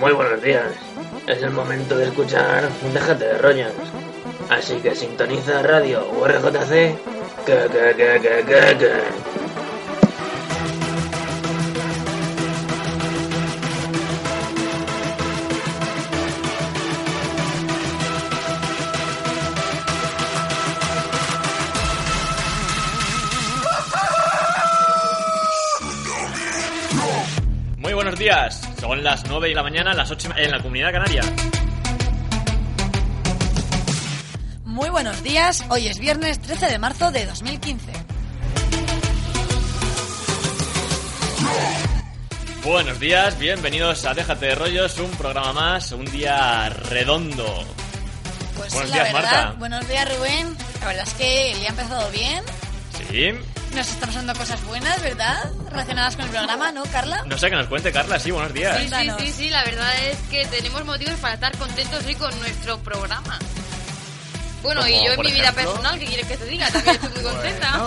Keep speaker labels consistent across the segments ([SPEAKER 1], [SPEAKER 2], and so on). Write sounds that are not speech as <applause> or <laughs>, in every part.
[SPEAKER 1] Muy buenos días. Es el momento de escuchar Déjate de rollos. Así que sintoniza radio URJC. Que, que, que,
[SPEAKER 2] días. Son las 9 de la mañana, las 8 en la comunidad canaria.
[SPEAKER 3] Muy buenos días, hoy es viernes 13 de marzo de 2015.
[SPEAKER 2] Buenos días, bienvenidos a Déjate de Rollos, un programa más, un día redondo.
[SPEAKER 3] Pues
[SPEAKER 2] Buenos
[SPEAKER 3] la
[SPEAKER 2] días,
[SPEAKER 3] verdad,
[SPEAKER 2] Marta.
[SPEAKER 3] buenos días Rubén. La verdad es que el día ha empezado bien.
[SPEAKER 2] Sí.
[SPEAKER 3] Nos están pasando cosas buenas, ¿verdad? Relacionadas con el programa, ¿no, Carla?
[SPEAKER 2] No sé que nos cuente Carla, sí, buenos días.
[SPEAKER 4] Sí, sí, sí, sí, la verdad es que tenemos motivos para estar contentos hoy con nuestro programa. Bueno, y yo en mi vida personal, ¿qué quieres que te diga? También estoy muy <laughs> contenta.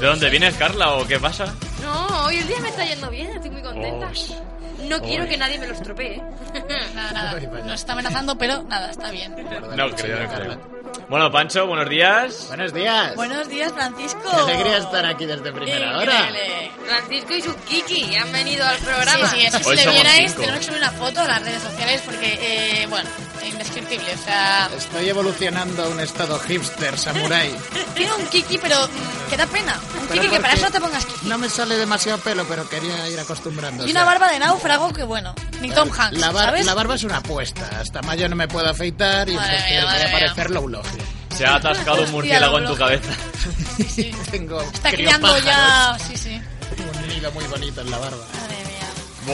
[SPEAKER 2] ¿De dónde vienes, Carla, o qué pasa?
[SPEAKER 4] No, hoy el día me está yendo bien, estoy muy contenta.
[SPEAKER 2] Oh,
[SPEAKER 4] No quiero que nadie me lo estropee. <laughs>
[SPEAKER 3] Nada, nada. Nos está amenazando, pero nada, está bien.
[SPEAKER 2] no creo, no creo. Bueno, Pancho, buenos días.
[SPEAKER 5] Buenos días.
[SPEAKER 3] Buenos días, Francisco.
[SPEAKER 5] Qué alegría estar aquí desde primera hora.
[SPEAKER 4] Francisco y su Kiki han venido al programa.
[SPEAKER 3] Sí, sí, es que si le vierais, tenemos que subir una foto a las redes sociales porque, eh, bueno, indescriptible. O sea,
[SPEAKER 5] Estoy evolucionando a un estado hipster, samurai. <laughs>
[SPEAKER 3] tiene un Kiki, pero mm, que da pena. Un
[SPEAKER 5] Pero
[SPEAKER 3] Kiki que para
[SPEAKER 5] porque
[SPEAKER 3] eso no te pongas Kiki.
[SPEAKER 5] No me sale demasiado pelo, pero quería ir acostumbrando.
[SPEAKER 3] Y una barba de náufrago que, bueno, ni Tom Hanks,
[SPEAKER 5] la, bar-
[SPEAKER 3] ¿sabes?
[SPEAKER 5] la barba es una apuesta. Hasta mayo no me puedo afeitar y
[SPEAKER 3] Madre
[SPEAKER 5] entonces
[SPEAKER 3] mía,
[SPEAKER 5] voy
[SPEAKER 3] madre
[SPEAKER 5] a
[SPEAKER 3] mía.
[SPEAKER 5] parecer Loulogio.
[SPEAKER 2] Se ha atascado un murciélago en tu cabeza.
[SPEAKER 3] Sí. <laughs>
[SPEAKER 5] Tengo
[SPEAKER 3] Está criando ya... Sí, sí.
[SPEAKER 5] Tengo un nido muy bonito en la barba.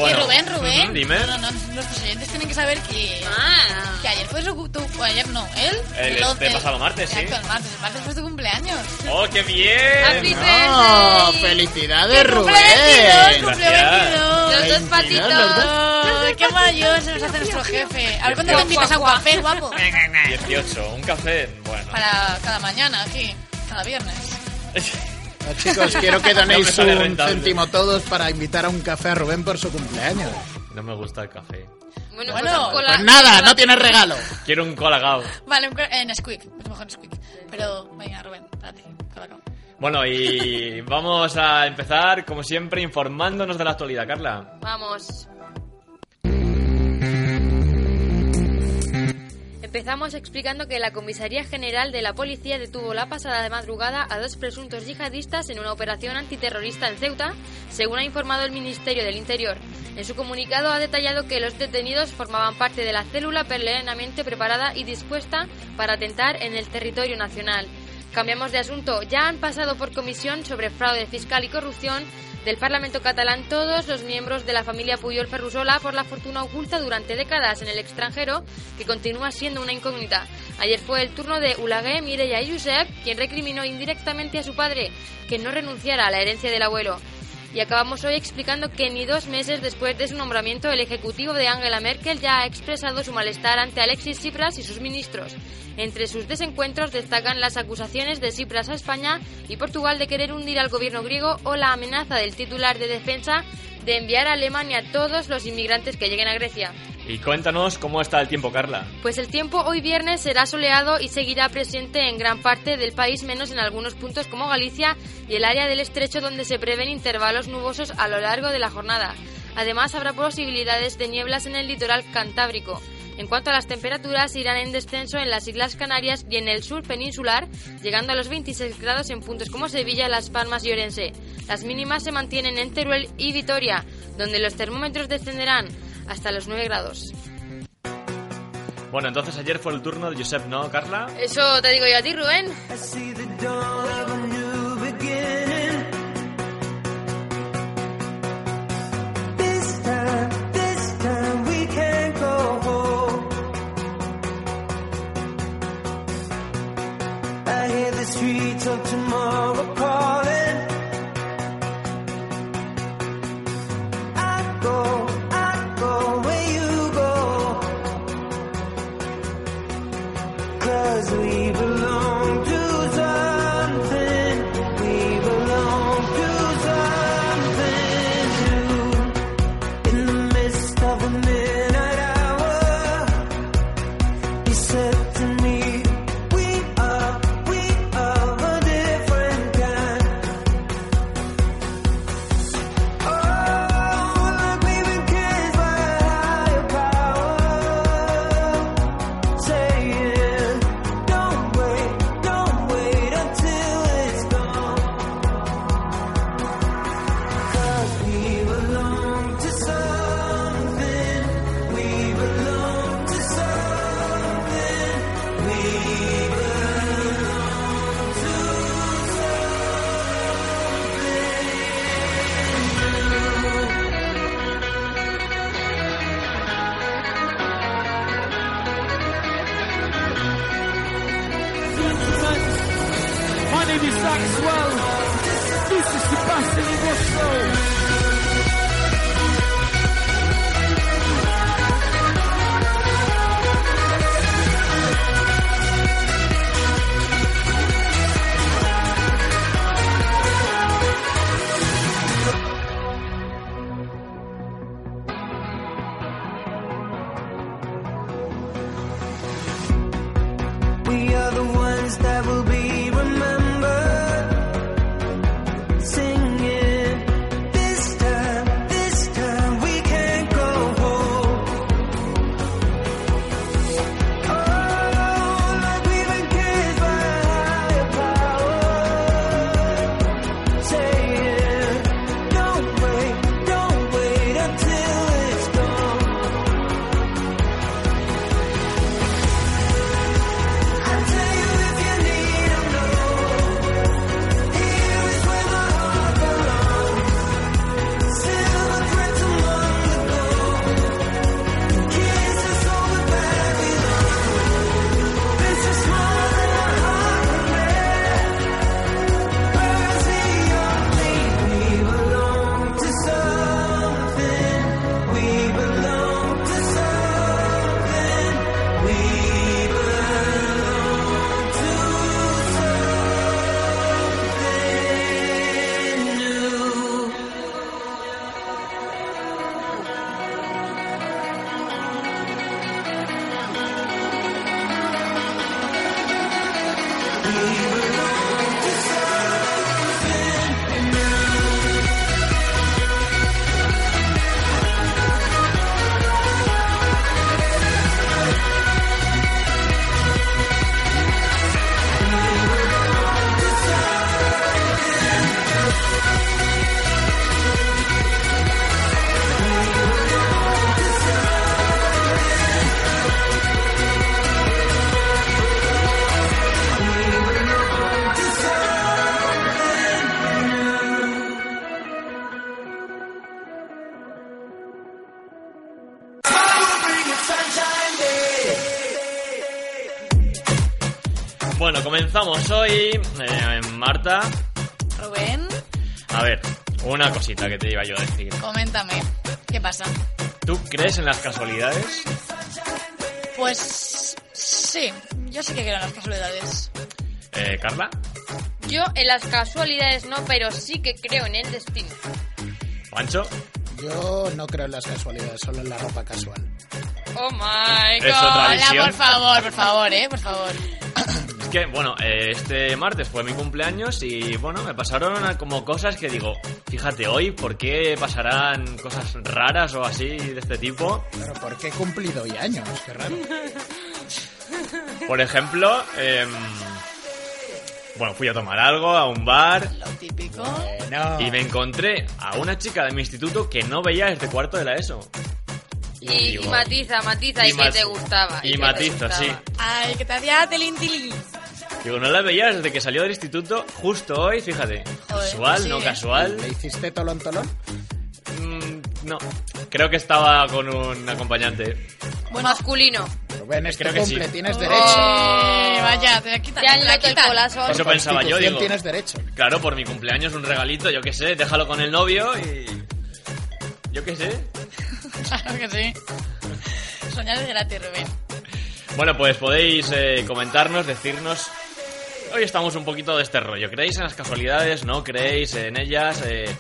[SPEAKER 2] Bueno.
[SPEAKER 3] Y Rubén, Rubén.
[SPEAKER 2] Dime.
[SPEAKER 3] No, no, no, nuestros oyentes tienen que saber que...
[SPEAKER 4] Ah,
[SPEAKER 3] Que ayer fue su... Tu, o ayer no, él.
[SPEAKER 2] El este pasado martes, sí.
[SPEAKER 3] Exacto, el martes. El martes fue tu cumpleaños.
[SPEAKER 2] ¡Oh, qué
[SPEAKER 4] Happy
[SPEAKER 2] bien!
[SPEAKER 5] ¡No!
[SPEAKER 4] birthday.
[SPEAKER 5] ¡Felicidades,
[SPEAKER 3] ¡Cumple 22!
[SPEAKER 5] Rubén!
[SPEAKER 3] ¡Cumple
[SPEAKER 2] Gracias.
[SPEAKER 3] 22!
[SPEAKER 4] los dos
[SPEAKER 5] 22,
[SPEAKER 4] patitos.
[SPEAKER 5] los dos.
[SPEAKER 3] ¡Ay, ¡Qué mayor se nos hace nuestro jefe! A ver cuándo te invitas a un café, guapo. <laughs>
[SPEAKER 2] 18, un café, bueno.
[SPEAKER 3] Para cada mañana aquí, cada viernes. <laughs>
[SPEAKER 5] No, chicos, quiero que <laughs> donéis un céntimo todos para invitar a un café a Rubén por su cumpleaños.
[SPEAKER 2] No me gusta el café.
[SPEAKER 4] Bueno,
[SPEAKER 3] Bueno,
[SPEAKER 4] pues, con la-
[SPEAKER 5] Pues nada, no tienes regalo.
[SPEAKER 2] Quiero un colacao.
[SPEAKER 3] Vale, un en Squeak. Es mejor en Squeak. Pero, venga, Rubén, ti. Colacao.
[SPEAKER 2] Bueno, y vamos a empezar, como siempre, informándonos de la actualidad, Carla.
[SPEAKER 4] Vamos. Empezamos explicando que la Comisaría General de la Policía detuvo la pasada madrugada a dos presuntos yihadistas en una operación antiterrorista en Ceuta, según ha informado el Ministerio del Interior. En su comunicado ha detallado que los detenidos formaban parte de la célula plenamente preparada y dispuesta para atentar en el territorio nacional. Cambiamos de asunto. Ya han pasado por comisión sobre fraude fiscal y corrupción del Parlamento catalán todos los miembros de la familia Puyol Ferrusola por la fortuna oculta durante décadas en el extranjero, que continúa siendo una incógnita. Ayer fue el turno de Ulagué, Mireia Josep, quien recriminó indirectamente a su padre que no renunciara a la herencia del abuelo. Y acabamos hoy explicando que ni dos meses después de su nombramiento, el ejecutivo de Angela Merkel ya ha expresado su malestar ante Alexis Tsipras y sus ministros. Entre sus desencuentros destacan las acusaciones de Tsipras a España y Portugal de querer hundir al gobierno griego o la amenaza del titular de defensa de enviar a Alemania a todos los inmigrantes que lleguen a Grecia.
[SPEAKER 2] Y cuéntanos cómo está el tiempo, Carla.
[SPEAKER 4] Pues el tiempo hoy viernes será soleado y seguirá presente en gran parte del país, menos en algunos puntos como Galicia y el área del estrecho donde se prevén intervalos nubosos a lo largo de la jornada. Además, habrá posibilidades de nieblas en el litoral cantábrico. En cuanto a las temperaturas, irán en descenso en las Islas Canarias y en el sur peninsular, llegando a los 26 grados en puntos como Sevilla, Las Palmas y Orense. Las mínimas se mantienen en Teruel y Vitoria, donde los termómetros descenderán hasta los 9 grados.
[SPEAKER 2] Bueno, entonces ayer fue el turno de Josep, ¿no, Carla?
[SPEAKER 4] Eso te digo yo a ti, Rubén.
[SPEAKER 6] tomorrow calling. I
[SPEAKER 2] go. Marta,
[SPEAKER 3] Rubén,
[SPEAKER 2] a ver, una cosita que te iba yo a decir.
[SPEAKER 3] coméntame. ¿Qué pasa?
[SPEAKER 2] ¿Tú crees en las casualidades?
[SPEAKER 3] Pues sí, yo sí que creo en las casualidades.
[SPEAKER 2] Eh, Carla,
[SPEAKER 4] Yo en las casualidades no, pero sí que creo en el destino.
[SPEAKER 2] Pancho,
[SPEAKER 5] Yo no creo en las casualidades, solo en la ropa casual.
[SPEAKER 4] Oh my
[SPEAKER 2] Es otra
[SPEAKER 3] Hola,
[SPEAKER 2] visión.
[SPEAKER 3] por favor, por favor, eh, por favor. <coughs>
[SPEAKER 2] Que, bueno, eh, este martes fue mi cumpleaños y, bueno, me pasaron a- como cosas que digo, fíjate hoy, ¿por qué pasarán cosas raras o así de este tipo?
[SPEAKER 5] Pero ¿por qué he cumplido hoy años? Qué raro. <laughs>
[SPEAKER 2] Por ejemplo, em, bueno, fui a tomar algo a un bar
[SPEAKER 3] Lo típico.
[SPEAKER 2] Y me encontré a una chica de mi instituto que no veía desde cuarto de la ESO.
[SPEAKER 4] Y, y
[SPEAKER 2] digo-
[SPEAKER 4] matiza, matiza, y, que
[SPEAKER 2] mat-
[SPEAKER 4] te gustaba.
[SPEAKER 2] Y, matizo, sí.
[SPEAKER 3] Ay, que te hacía telín tilín.
[SPEAKER 2] Digo, no la veía desde que salió del instituto, justo hoy, fíjate.
[SPEAKER 3] Joder,
[SPEAKER 2] Casual,
[SPEAKER 3] sí,
[SPEAKER 2] no
[SPEAKER 3] ¿eh?
[SPEAKER 2] casual.
[SPEAKER 5] ¿Le hiciste tolón tolón?
[SPEAKER 2] Mm, no, creo que estaba con un acompañante.
[SPEAKER 3] Bueno,
[SPEAKER 4] Masculino.
[SPEAKER 5] Rubén, es
[SPEAKER 2] Creo que
[SPEAKER 5] cumple,
[SPEAKER 2] sí.
[SPEAKER 5] tienes
[SPEAKER 3] eh,
[SPEAKER 5] derecho.
[SPEAKER 3] vaya, te la quitan.
[SPEAKER 4] Te han roto el corazón.
[SPEAKER 2] Eso pensaba yo, digo.
[SPEAKER 5] tienes derecho.
[SPEAKER 2] Claro, por mi cumpleaños un regalito, yo qué sé, déjalo con el novio y... Yo qué sé. <laughs>
[SPEAKER 3] Claro que sí. Soñar es gratis, Rubén.
[SPEAKER 2] Bueno, pues podéis eh, comentarnos, decirnos... Hoy estamos un poquito de este rollo. ¿Creéis en las casualidades? ¿No creéis en ellas? Eh,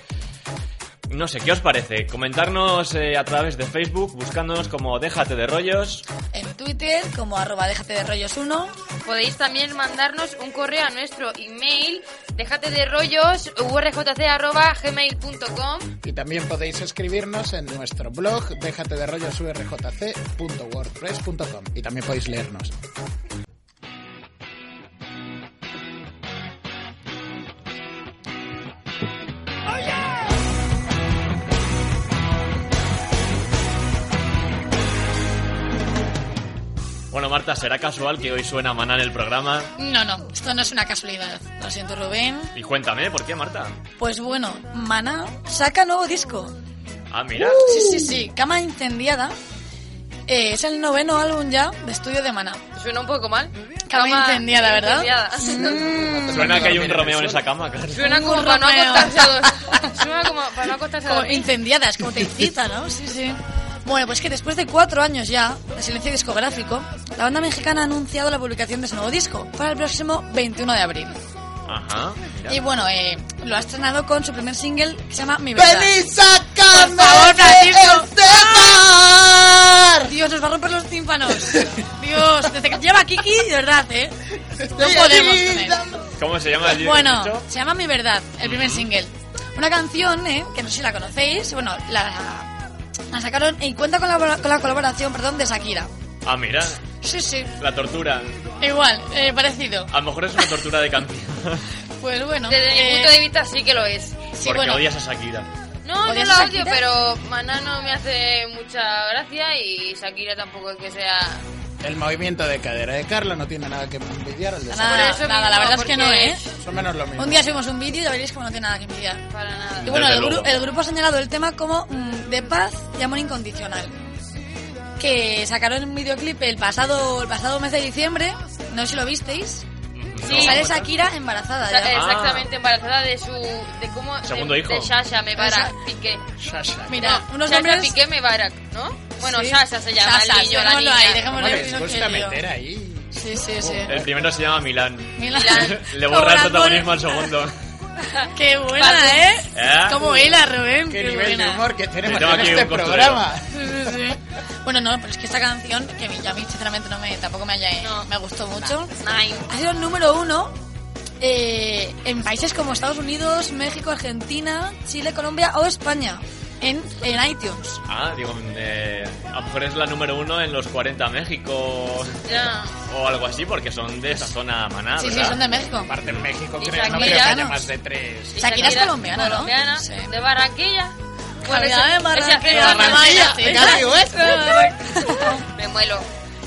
[SPEAKER 2] no sé, ¿qué os parece? Comentarnos eh, a través de Facebook, buscándonos como Déjate de Rollos.
[SPEAKER 3] En Twitter, como arroba déjate de rollos 1.
[SPEAKER 4] Podéis también mandarnos un correo a nuestro email, déjate de rollos, urjc.gmail.com
[SPEAKER 5] Y también podéis escribirnos en nuestro blog déjate de rollos urjc.wordpress.com y también podéis leernos.
[SPEAKER 2] Marta, ¿será casual que hoy suena Maná en el programa?
[SPEAKER 3] No, no, esto no es una casualidad. Lo siento, Rubén.
[SPEAKER 2] Y cuéntame, ¿por qué, Marta?
[SPEAKER 3] Pues bueno, Mana saca nuevo disco.
[SPEAKER 2] Ah, mira.
[SPEAKER 3] Sí, sí, sí, Cama Incendiada. Eh, es el noveno álbum ya de estudio de Maná.
[SPEAKER 4] Suena un poco mal.
[SPEAKER 3] Cama incendiada, ¿verdad?
[SPEAKER 4] incendiada.
[SPEAKER 2] Suena que hay un Romeo en esa cama, claro.
[SPEAKER 4] Suena como
[SPEAKER 3] Un
[SPEAKER 4] para no
[SPEAKER 3] Romeo.
[SPEAKER 4] acostarse a dos. Suena como para no acostarse a
[SPEAKER 3] Como
[SPEAKER 4] dos.
[SPEAKER 3] incendiadas, como te incita, ¿no? Sí, sí. Bueno, pues que después de cuatro años ya de silencio discográfico, la banda mexicana ha anunciado la publicación de su nuevo disco para el próximo 21 de abril.
[SPEAKER 2] Ajá. mira.
[SPEAKER 3] Y bueno, eh, lo ha estrenado con su primer single que se llama Mi Verdad.
[SPEAKER 5] ¡Feliz sacarme
[SPEAKER 3] Por favor, Francisco. Dios, nos va a romper los tímpanos. Dios, desde que lleva Kiki, de verdad, ¿eh? No podemos con él.
[SPEAKER 2] ¿Cómo se llama el
[SPEAKER 3] Bueno, se llama Mi Verdad, el primer single. Una canción, ¿eh? Que no sé si la conocéis. Bueno, la, la sacaron y cuenta con la, con la colaboración, perdón, de Shakira.
[SPEAKER 2] Ah, mira,
[SPEAKER 3] Sí, sí,
[SPEAKER 2] la tortura.
[SPEAKER 3] igual, eh, parecido.
[SPEAKER 2] A lo mejor es una tortura de canción. <laughs>
[SPEAKER 3] Pues bueno.
[SPEAKER 4] Desde mi
[SPEAKER 3] eh,
[SPEAKER 4] punto de vista sí que lo es.
[SPEAKER 3] sí,
[SPEAKER 2] porque
[SPEAKER 3] bueno.
[SPEAKER 2] odias a Shakira.
[SPEAKER 4] No, no
[SPEAKER 3] ¿Odias
[SPEAKER 4] la odio, pero Maná no me hace mucha gracia y Shakira tampoco es que sea...
[SPEAKER 5] El movimiento de cadera de Carla no tiene nada que envidiar al de
[SPEAKER 3] Nada, nada, la verdad es que no, ¿eh?
[SPEAKER 5] O menos lo mismo.
[SPEAKER 3] Un día subimos un vídeo y ya veréis como no tiene nada que envidiar.
[SPEAKER 4] Para nada.
[SPEAKER 3] Y bueno, el, gru- el grupo ha señalado el tema como mm, de paz y amor incondicional. Que sacaron un videoclip el pasado, el pasado mes de diciembre, no sé si lo visteis.
[SPEAKER 4] Sí.
[SPEAKER 3] Sale Shakira embarazada ya.
[SPEAKER 4] Exactamente, embarazada de su... De cómo...
[SPEAKER 2] Segundo
[SPEAKER 4] de,
[SPEAKER 2] hijo.
[SPEAKER 4] De Shasha Mebarak Piqué.
[SPEAKER 5] Sasha.
[SPEAKER 3] Mira,
[SPEAKER 4] No,
[SPEAKER 3] unos
[SPEAKER 4] Shasha
[SPEAKER 3] nombres...
[SPEAKER 4] Piqué Mebarak, ¿no? Bueno,
[SPEAKER 3] Sí.
[SPEAKER 4] Shasha se llama
[SPEAKER 3] Shasha,
[SPEAKER 4] el niño, la niña.
[SPEAKER 3] ahí, dejémoslo
[SPEAKER 5] ¿Cómo
[SPEAKER 3] ahí. no
[SPEAKER 5] meter ahí?
[SPEAKER 3] Sí, sí, sí.
[SPEAKER 2] El primero se llama Milán.
[SPEAKER 3] Milán. <laughs>
[SPEAKER 2] Le borra el protagonismo al segundo. <laughs>
[SPEAKER 3] Qué buena, ¿eh?
[SPEAKER 2] ¿Eh?
[SPEAKER 3] Como hila, Rubén.
[SPEAKER 5] ¿Qué
[SPEAKER 3] Qué
[SPEAKER 5] nivel de
[SPEAKER 3] buena.
[SPEAKER 5] humor que tenemos en este programa?
[SPEAKER 3] Sí, sí, sí. Bueno, no, pero es que esta canción, que a mí sinceramente no me, tampoco me, haya,
[SPEAKER 4] No.
[SPEAKER 3] me gustó mucho,
[SPEAKER 4] Nine.
[SPEAKER 3] ha sido el número uno eh, en países como Estados Unidos, México, Argentina, Chile, Colombia o España, en, en iTunes.
[SPEAKER 2] Ah, digo, eh, a lo mejor es la número uno en los 40 México
[SPEAKER 4] Ya.
[SPEAKER 2] o algo así, porque son de esa zona maná,
[SPEAKER 3] sí, sí, son de México.
[SPEAKER 5] Aparte en México creo, no creo que haya
[SPEAKER 3] ¿no?
[SPEAKER 5] más de tres.
[SPEAKER 3] Shakira es colombiana, ¿no?
[SPEAKER 4] Colombiana,
[SPEAKER 3] Sí.
[SPEAKER 4] de Barranquilla.
[SPEAKER 3] Bueno,
[SPEAKER 4] ese-
[SPEAKER 3] de
[SPEAKER 4] ese
[SPEAKER 3] Barranquilla,
[SPEAKER 4] acento
[SPEAKER 3] de
[SPEAKER 4] Barranquilla.
[SPEAKER 3] Barranquilla. <laughs>
[SPEAKER 4] Me muelo.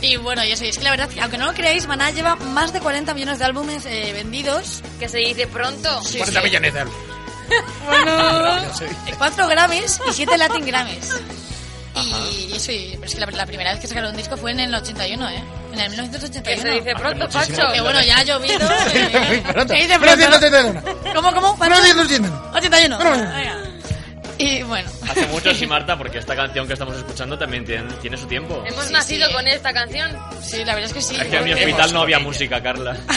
[SPEAKER 3] Y bueno, y eso, y es que la verdad, que aunque no lo creáis, Maná lleva más de 40 millones de álbumes eh, vendidos.
[SPEAKER 4] Que se dice pronto.
[SPEAKER 3] Sí,
[SPEAKER 5] 40
[SPEAKER 3] sí.
[SPEAKER 5] millones de euros.
[SPEAKER 3] Bueno,
[SPEAKER 5] No sé.
[SPEAKER 3] 4 Grammys y 7 Latin Grammys. Y eso, y, pero es que la, la primera vez que sacaron un disco fue en el 81, ¿eh? En el 1981.
[SPEAKER 4] Que se dice pronto. Pacho.
[SPEAKER 3] Que bueno, ya ha llovido. eh. <laughs> Se dice
[SPEAKER 5] Pero
[SPEAKER 3] pronto.
[SPEAKER 5] 181.
[SPEAKER 3] ¿Cómo, cómo? ¿Cuánto?
[SPEAKER 5] 181.
[SPEAKER 3] 81.
[SPEAKER 5] Bueno.
[SPEAKER 3] Venga. Y bueno.
[SPEAKER 2] Hace mucho sí, <laughs> Marta, porque esta canción que estamos escuchando también tiene, tiene su tiempo.
[SPEAKER 4] Hemos
[SPEAKER 3] Sí,
[SPEAKER 4] nacido
[SPEAKER 3] sí.
[SPEAKER 4] con esta canción.
[SPEAKER 3] Sí, la verdad es que sí.
[SPEAKER 2] Es que en mi hospital no había música, Carla. <laughs>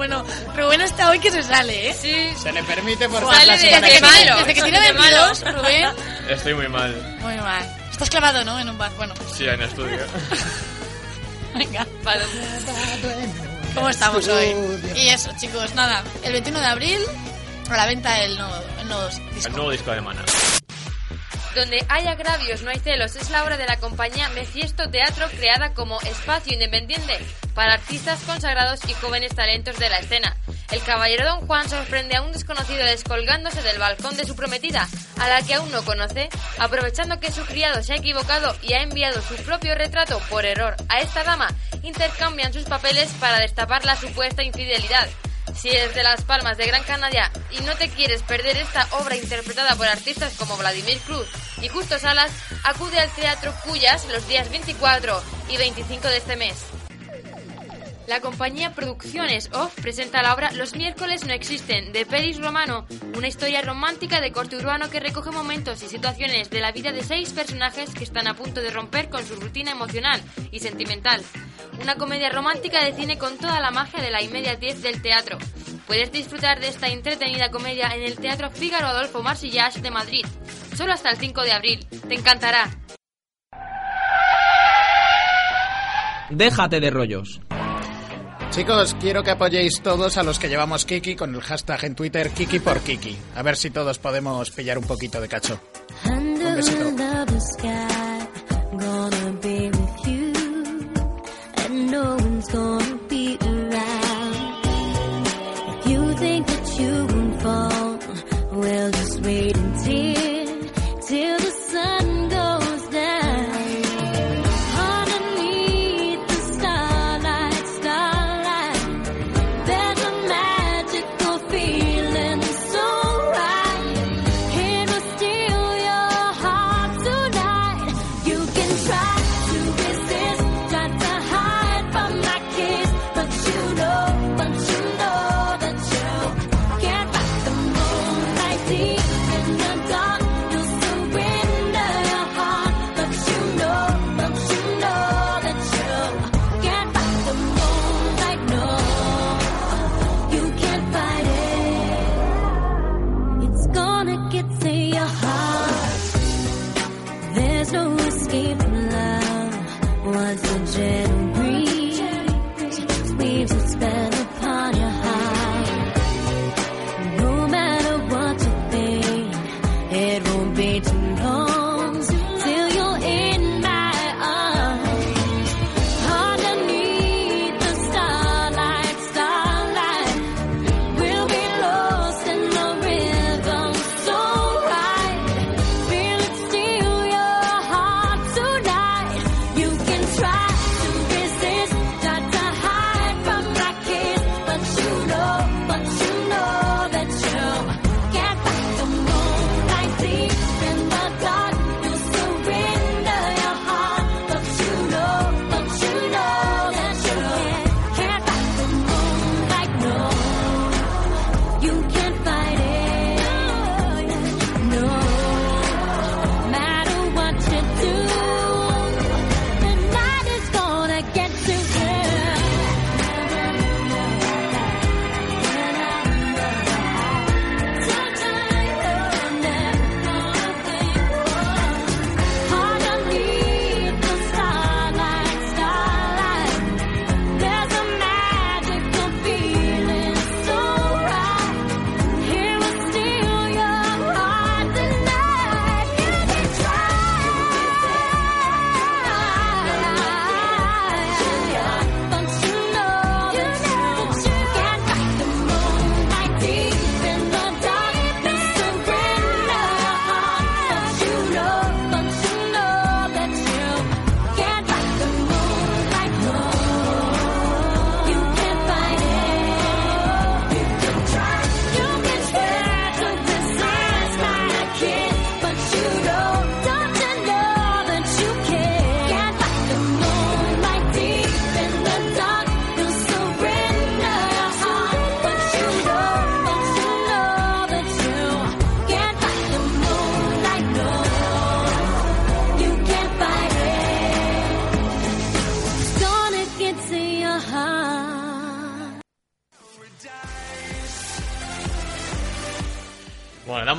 [SPEAKER 3] Bueno, Rubén está hoy que se sale, ¿eh?
[SPEAKER 4] Sí.
[SPEAKER 5] Se le permite por
[SPEAKER 4] Sale
[SPEAKER 5] la
[SPEAKER 4] de-
[SPEAKER 5] semana
[SPEAKER 4] de
[SPEAKER 5] que
[SPEAKER 4] malo.
[SPEAKER 5] viene.
[SPEAKER 3] Desde que tiene
[SPEAKER 4] De malo.
[SPEAKER 3] 22, Rubén.
[SPEAKER 2] Estoy muy mal.
[SPEAKER 3] Muy mal. Estás clavado, ¿no? En un bar. Bueno,
[SPEAKER 2] Sí, en estudio. <laughs>
[SPEAKER 3] venga.
[SPEAKER 4] Vale.
[SPEAKER 3] ¿Cómo estamos hoy? Y eso, chicos, nada. El 21 de abril, a la venta el nuevo, el nuevo disco.
[SPEAKER 2] El nuevo disco de Mana.
[SPEAKER 4] Donde hay agravios, no hay celos. Es la obra de la compañía Mefiesto Teatro creada como espacio independiente para artistas consagrados y jóvenes talentos de la escena. El caballero Don Juan sorprende a un desconocido descolgándose del balcón de su prometida, a la que aún no conoce, aprovechando que su criado se ha equivocado y ha enviado su propio retrato por error a esta dama, intercambian sus papeles para destapar la supuesta infidelidad. Si eres de Las Palmas de Gran Canaria y no te quieres perder esta obra interpretada por artistas como Vladimir Cruz y Justo Salas, acude al Teatro Cuyas los días 24 y 25 de este mes. La compañía Producciones Off presenta la obra Los miércoles no existen, de Peris Romano, una historia romántica de corte urbano que recoge momentos y situaciones de la vida de seis personajes que están a punto de romper con su rutina emocional y sentimental. Una comedia romántica de cine con toda la magia de la inmediatez del teatro. Puedes disfrutar de esta entretenida comedia en el Teatro Fígaro Adolfo Marsillage de Madrid, solo hasta el 5 de abril. Te encantará.
[SPEAKER 7] Déjate de rollos.
[SPEAKER 5] Chicos, quiero que apoyéis todos a los que llevamos Kiki con el hashtag en Twitter Kiki por Kiki. A ver si todos podemos pillar un poquito de cacho. Un besito.
[SPEAKER 8] No To too long.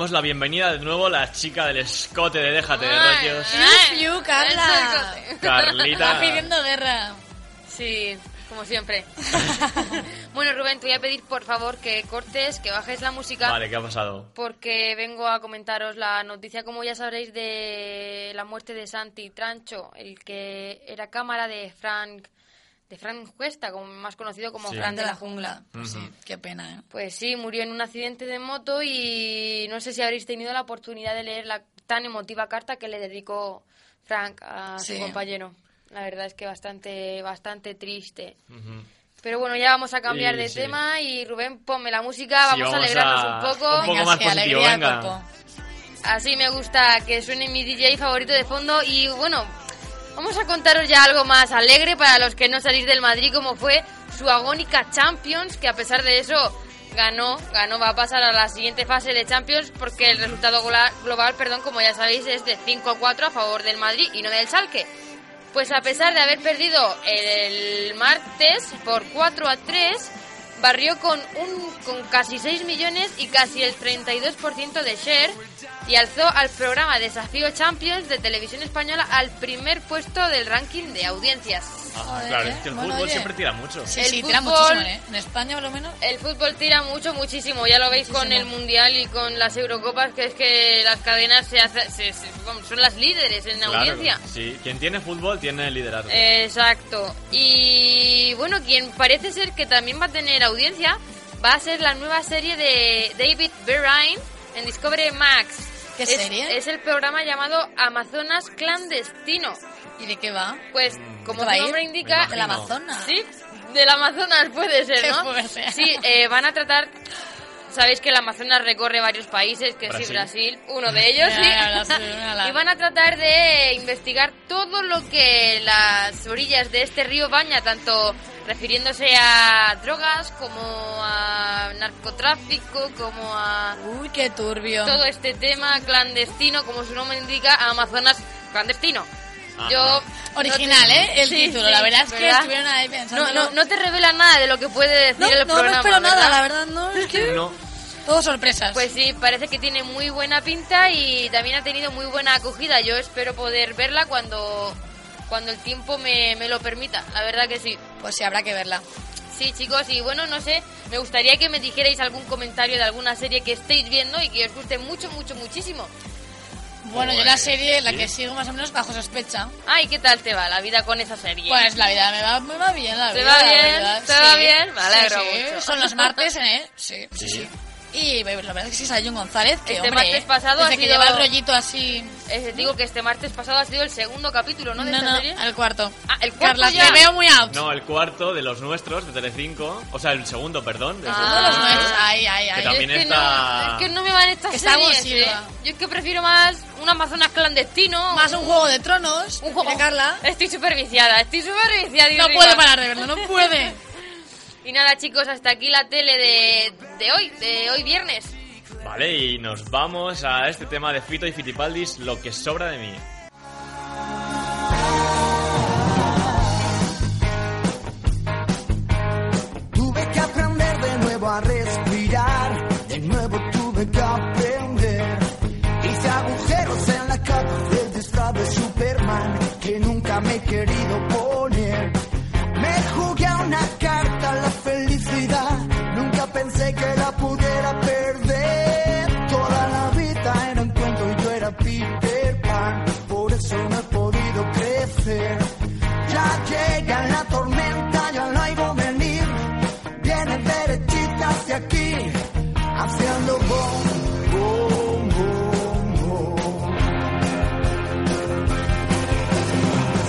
[SPEAKER 2] Damos la bienvenida de nuevo a la chica del escote de Déjate de rollos.
[SPEAKER 3] Fiu, Carla.
[SPEAKER 2] Carlita.
[SPEAKER 3] Está pidiendo guerra.
[SPEAKER 4] Sí, como siempre. <laughs> bueno, Rubén, te voy a pedir por favor que cortes, que bajes la música.
[SPEAKER 2] Vale, ¿qué ha pasado?
[SPEAKER 4] Porque vengo a comentaros la noticia, como ya sabréis, de la muerte de Santi Trancho, el que era cámara de Frank, de Frank Cuesta, como más conocido como
[SPEAKER 2] Sí.
[SPEAKER 4] Frank
[SPEAKER 3] de la jungla. Pues
[SPEAKER 2] Ujú.
[SPEAKER 3] sí, qué pena, ¿eh?
[SPEAKER 4] Pues sí, murió en un accidente de moto y no sé si habréis tenido la oportunidad de leer la tan emotiva carta que le dedicó Frank a
[SPEAKER 3] Sí.
[SPEAKER 4] su compañero. La verdad es que bastante, bastante triste. Pero bueno, ya vamos a cambiar
[SPEAKER 2] Y
[SPEAKER 4] de
[SPEAKER 2] sí.
[SPEAKER 4] tema y Rubén, ponme la música,
[SPEAKER 2] Sí,
[SPEAKER 4] vamos, a alegrarnos
[SPEAKER 2] a-
[SPEAKER 4] un poco.
[SPEAKER 2] un poco más
[SPEAKER 3] sí,
[SPEAKER 2] positivo, venga.
[SPEAKER 4] Así me gusta que suene mi DJ favorito de fondo y bueno, vamos a contaros ya algo más alegre para los que no salís del Madrid como fue su agónica Champions, que a pesar de eso ganó, ganó, va a pasar a la siguiente fase de Champions porque el resultado global, perdón, como ya sabéis, es de 5-4 a favor del Madrid y no del Salque. Pues a pesar de haber perdido el martes por 4 a 3, barrió con, un, con casi 6 millones y casi el 32% de share y alzó al programa Desafío Champions de Televisión Española al primer puesto del ranking de audiencias.
[SPEAKER 2] Ah,
[SPEAKER 3] Joder,
[SPEAKER 2] claro,
[SPEAKER 3] ¿eh?
[SPEAKER 2] es que el
[SPEAKER 3] Bueno,
[SPEAKER 2] fútbol
[SPEAKER 3] oye.
[SPEAKER 2] siempre tira mucho.
[SPEAKER 3] Sí,
[SPEAKER 4] El
[SPEAKER 3] sí, tira
[SPEAKER 4] fútbol-
[SPEAKER 3] muchísimo, ¿eh? En España, por lo menos.
[SPEAKER 4] El fútbol tira mucho, muchísimo. Ya lo veis con
[SPEAKER 3] Muchísimo.
[SPEAKER 4] el Mundial y con las Eurocopas, que es que las cadenas se hace- se- se- son las líderes en
[SPEAKER 2] Claro,
[SPEAKER 4] audiencia.
[SPEAKER 2] sí, quien tiene fútbol tiene liderazgo.
[SPEAKER 4] Exacto. Y bueno, quien parece ser que también va a tener audiencia va a ser la nueva serie de David Berrine en Discovery Max.
[SPEAKER 3] ¿Qué
[SPEAKER 4] es,
[SPEAKER 3] serie?
[SPEAKER 4] Es el programa llamado Amazonas Clandestino.
[SPEAKER 3] ¿Y de qué va?
[SPEAKER 4] Pues, como
[SPEAKER 3] ¿Qué va
[SPEAKER 4] su nombre indica...
[SPEAKER 2] Me
[SPEAKER 3] ¿Del
[SPEAKER 2] imagino.
[SPEAKER 3] Amazonas?
[SPEAKER 4] Sí, del Amazonas puede ser, <laughs> ¿no? Sí, eh, van a tratar Sabéis que el Amazonas recorre varios países, que sí,
[SPEAKER 2] Brasil.
[SPEAKER 4] Brasil, uno de ellos,
[SPEAKER 3] ya. <laughs>
[SPEAKER 4] y van a tratar de investigar todo lo que las orillas de este río baña, tanto refiriéndose a drogas como a narcotráfico, como a
[SPEAKER 3] Uy, qué turbio.
[SPEAKER 4] todo este tema clandestino, como su nombre indica, Amazonas clandestino. Yo
[SPEAKER 3] Original,
[SPEAKER 4] no te-
[SPEAKER 3] ¿eh? El
[SPEAKER 4] Sí,
[SPEAKER 3] título.
[SPEAKER 4] sí,
[SPEAKER 3] la verdad es que
[SPEAKER 4] ¿verdad?
[SPEAKER 3] estuvieron ahí pensando.
[SPEAKER 4] No, no, no te revela nada de lo que puede decir
[SPEAKER 3] no,
[SPEAKER 4] el
[SPEAKER 3] no, no
[SPEAKER 4] programa.
[SPEAKER 3] espero nada,
[SPEAKER 4] ¿verdad?
[SPEAKER 3] la verdad, no. Es que
[SPEAKER 2] No.
[SPEAKER 3] todo sorpresas.
[SPEAKER 4] Pues sí, parece que tiene muy buena pinta y también ha tenido muy buena acogida. Yo espero poder verla cuando, cuando el tiempo me, me lo permita. La verdad que sí.
[SPEAKER 3] Pues sí, habrá que verla.
[SPEAKER 4] Sí, chicos, y bueno, no sé, me gustaría que me dijerais algún comentario de alguna serie que estéis viendo y que os guste mucho, mucho, muchísimo.
[SPEAKER 3] Bueno, yo la serie, la que sigo más o menos bajo sospecha.
[SPEAKER 4] Ay, ¿qué tal te va la vida con esa serie?
[SPEAKER 3] Pues la vida me va, me va bien, la
[SPEAKER 4] ¿Te
[SPEAKER 3] vida.
[SPEAKER 4] va
[SPEAKER 3] la
[SPEAKER 4] bien?
[SPEAKER 3] verdad,
[SPEAKER 4] ¿Te va
[SPEAKER 3] sí.
[SPEAKER 4] bien?
[SPEAKER 3] Sí, sí.
[SPEAKER 4] mucho.
[SPEAKER 3] Son los martes, ¿eh? Sí, sí, sí. Y pues, la verdad es que sí sale John González, que
[SPEAKER 4] Este
[SPEAKER 3] hombre,
[SPEAKER 4] martes
[SPEAKER 3] ¿eh?
[SPEAKER 4] pasado ha
[SPEAKER 3] Desde que
[SPEAKER 4] sido-
[SPEAKER 3] lleva el rollito así...
[SPEAKER 4] Eh, digo que este martes pasado ha sido el segundo capítulo, ¿no? De
[SPEAKER 3] No,
[SPEAKER 4] esta
[SPEAKER 3] no,
[SPEAKER 4] serie.
[SPEAKER 3] el cuarto.
[SPEAKER 4] Ah, el cuarto
[SPEAKER 3] Carla,
[SPEAKER 4] ya.
[SPEAKER 3] te veo muy out.
[SPEAKER 2] No, el cuarto de los nuestros, de Telecinco. O sea, el segundo, perdón. del
[SPEAKER 4] Ah,
[SPEAKER 2] segundo
[SPEAKER 3] los
[SPEAKER 2] de los
[SPEAKER 3] nuestros. Ay, ay,
[SPEAKER 2] Que
[SPEAKER 3] ay.
[SPEAKER 2] también
[SPEAKER 4] Yo es que
[SPEAKER 2] está-
[SPEAKER 4] No, es que no me van estas
[SPEAKER 3] Que está
[SPEAKER 4] series. ¿eh? Yo es que prefiero más un Amazonas clandestino.
[SPEAKER 3] Más un juego de tronos.
[SPEAKER 4] Un juego.
[SPEAKER 3] de Carla.
[SPEAKER 4] Estoy súper viciada, estoy súper viciada.
[SPEAKER 3] No puede parar de verlo, no puede.
[SPEAKER 4] Y nada, chicos, hasta aquí la tele de, de hoy, de hoy viernes.
[SPEAKER 2] Vale, y nos vamos a este tema de Fito y Fitipaldis, lo que sobra de mí.
[SPEAKER 6] Tuve que aprender de nuevo a respirar, de nuevo tuve que aprender. Hice agujeros en la capa del disfraz de Superman que nunca me he querido poner. Felicidad, nunca pensé que la pudiera perder. Toda la vida era un cuento y yo era Peter Pan, por eso no he podido crecer. Ya llega la tormenta, ya la oigo venir. Viene derechita hacia aquí, haciendo bom, bom, bom, bom.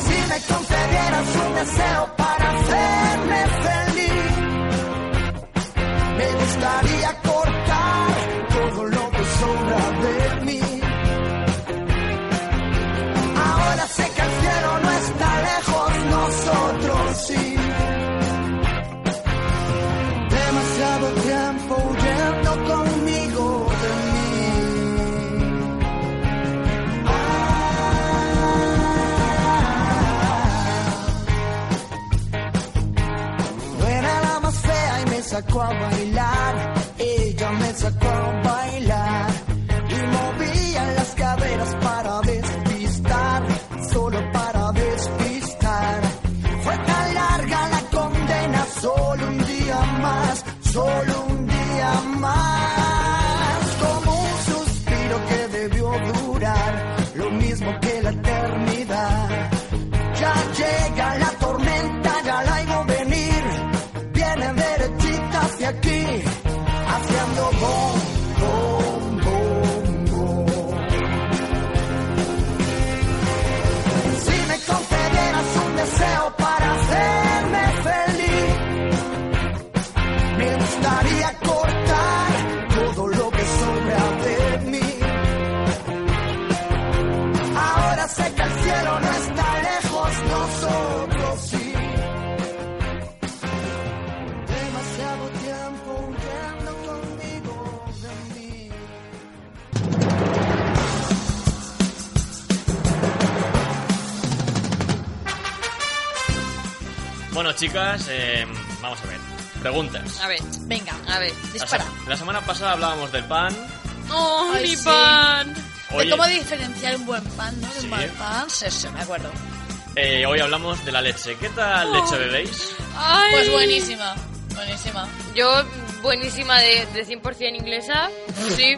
[SPEAKER 6] Si me concedieras un deseo gustaría cortar todo lo que sobra de mí. Ahora sé que el cielo no está lejos, nosotros sí. Demasiado tiempo huyendo conmigo de mí. No era la más fea y me sacó a bailar. Ella me sacó a bailar. Y movía las caderas para despistar. Solo para despistar. Fue tan larga la condena. Solo un día más. Solo
[SPEAKER 2] chicas, eh, vamos a ver. Preguntas.
[SPEAKER 4] A ver,
[SPEAKER 3] Venga,
[SPEAKER 4] a ver.
[SPEAKER 2] La,
[SPEAKER 3] dispara.
[SPEAKER 2] se- la semana pasada hablábamos del pan.
[SPEAKER 4] ¡Oh,
[SPEAKER 3] Ay,
[SPEAKER 4] mi
[SPEAKER 3] sí.
[SPEAKER 4] pan!
[SPEAKER 3] De
[SPEAKER 2] Hoy,
[SPEAKER 3] cómo diferenciar un buen pan, ¿no? De
[SPEAKER 2] Sí.
[SPEAKER 3] un mal pan. Sí, sí, me acuerdo.
[SPEAKER 2] eh, hoy hablamos de la leche. ¿Qué tal
[SPEAKER 4] Oh.
[SPEAKER 2] leche bebéis?
[SPEAKER 4] Ay.
[SPEAKER 3] Pues buenísima. Buenísima.
[SPEAKER 4] Yo, buenísima de, de 100% inglesa. Sí.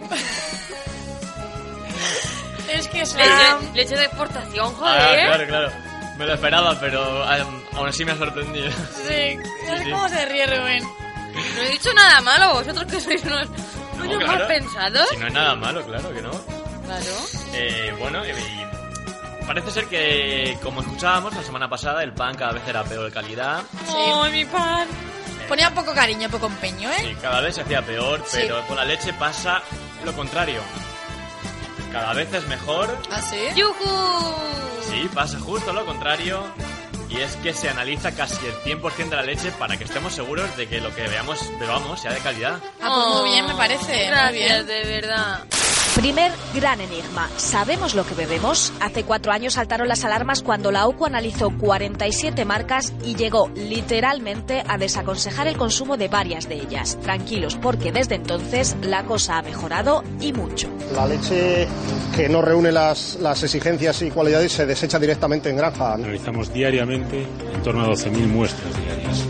[SPEAKER 3] Es que es
[SPEAKER 4] leche, leche de exportación,
[SPEAKER 2] Ah,
[SPEAKER 4] joder.
[SPEAKER 2] claro, claro. Me lo esperaba, pero um, aún así me ha sorprendido.
[SPEAKER 3] Sí. No sé
[SPEAKER 2] sí.
[SPEAKER 3] cómo se ríe Rubén.
[SPEAKER 4] No he dicho nada malo, vosotros que sois unos, unos
[SPEAKER 2] No,
[SPEAKER 4] mal
[SPEAKER 2] claro.
[SPEAKER 4] pensados.
[SPEAKER 2] Si no es nada malo, claro que no.
[SPEAKER 4] Claro.
[SPEAKER 2] Eh, bueno, y- y parece ser que, como escuchábamos la semana pasada, el pan cada vez era peor de calidad.
[SPEAKER 4] ¡Oh, mi pan!
[SPEAKER 3] Ponía poco cariño, poco empeño, ¿eh?
[SPEAKER 2] Sí, cada vez se hacía peor,
[SPEAKER 3] Sí.
[SPEAKER 2] pero con la leche pasa lo contrario. Cada vez es mejor.
[SPEAKER 3] ¿Ah, sí?
[SPEAKER 4] ¡Yujú!
[SPEAKER 2] Sí, pasa justo lo contrario. Y es que se analiza casi el 100% de la leche para que estemos seguros de que lo que veamos, bebamos sea de calidad.
[SPEAKER 3] Ah, pues muy bien, me parece. Muy
[SPEAKER 4] Gracias,
[SPEAKER 3] bien.
[SPEAKER 4] de verdad.
[SPEAKER 7] Primer gran enigma. ¿Sabemos lo que bebemos? Hace cuatro años saltaron las alarmas cuando la OCU analizó 47 marcas y llegó literalmente a desaconsejar el consumo de varias de ellas. Tranquilos, porque desde entonces la cosa ha mejorado y mucho.
[SPEAKER 9] La leche que no reúne las, las exigencias y cualidades se desecha directamente en granja.
[SPEAKER 10] Analizamos diariamente en torno a 12.000 muestras diarias.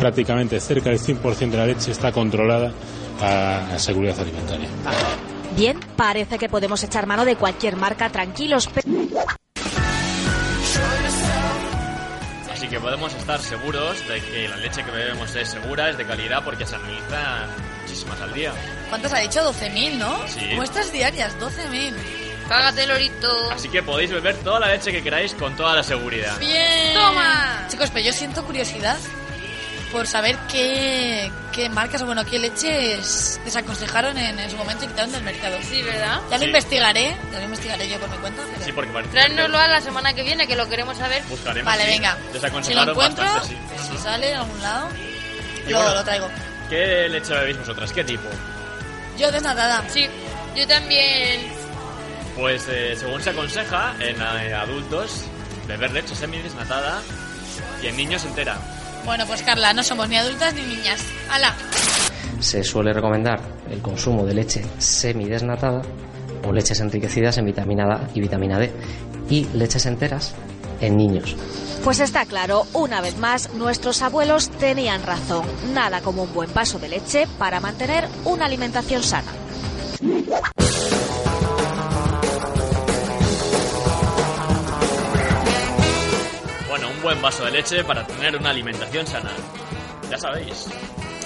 [SPEAKER 10] Prácticamente cerca del 100% de la leche está controlada a, a seguridad alimentaria.
[SPEAKER 7] Bien, parece que podemos echar mano de cualquier marca tranquilos.
[SPEAKER 2] Así que podemos estar seguros de que la leche que bebemos es segura, es de calidad, porque se analizan muchísimas al día.
[SPEAKER 3] ¿Cuántas ha dicho? 12.000, ¿no?
[SPEAKER 2] Sí.
[SPEAKER 3] Muestras diarias, 12.000.
[SPEAKER 4] Págate, Lorito.
[SPEAKER 2] Así que podéis beber toda la leche que queráis con toda la seguridad.
[SPEAKER 3] ¡Bien!
[SPEAKER 4] ¡Toma!
[SPEAKER 3] Chicos, pero yo siento curiosidad por saber qué, qué marcas o bueno, qué leches desaconsejaron en, en su momento y quitaron del mercado.
[SPEAKER 4] Sí, ¿verdad?
[SPEAKER 3] Ya lo
[SPEAKER 2] Sí.
[SPEAKER 3] investigaré, ya lo investigaré yo por mi cuenta. pero-
[SPEAKER 2] Sí, porque parece
[SPEAKER 4] Tráenoslo a la semana que viene, que lo queremos saber.
[SPEAKER 2] buscaremos.
[SPEAKER 3] Vale,
[SPEAKER 2] sí.
[SPEAKER 3] venga. Si lo
[SPEAKER 2] Desaconsejaron
[SPEAKER 3] encuentro,
[SPEAKER 2] bastante, sí.
[SPEAKER 3] si sale en algún lado,
[SPEAKER 2] Y
[SPEAKER 3] lo,
[SPEAKER 2] bueno.
[SPEAKER 3] lo traigo.
[SPEAKER 2] ¿Qué leche bebéis vosotras? ¿Qué tipo?
[SPEAKER 3] Yo desnatada.
[SPEAKER 4] Sí, yo también.
[SPEAKER 2] Pues eh, según se aconseja en eh, adultos, beber leche semidesnatada y en niños entera.
[SPEAKER 3] Bueno, pues Carla, no somos ni adultas ni niñas. ¡Hala!
[SPEAKER 11] Se suele recomendar el consumo de leche semidesnatada o leches enriquecidas en vitamina A y vitamina D y leches enteras en niños.
[SPEAKER 7] Pues está claro, una vez más, nuestros abuelos tenían razón. Nada como un buen vaso de leche para mantener una alimentación sana.
[SPEAKER 2] Buen vaso de leche para tener una alimentación sana. Ya sabéis.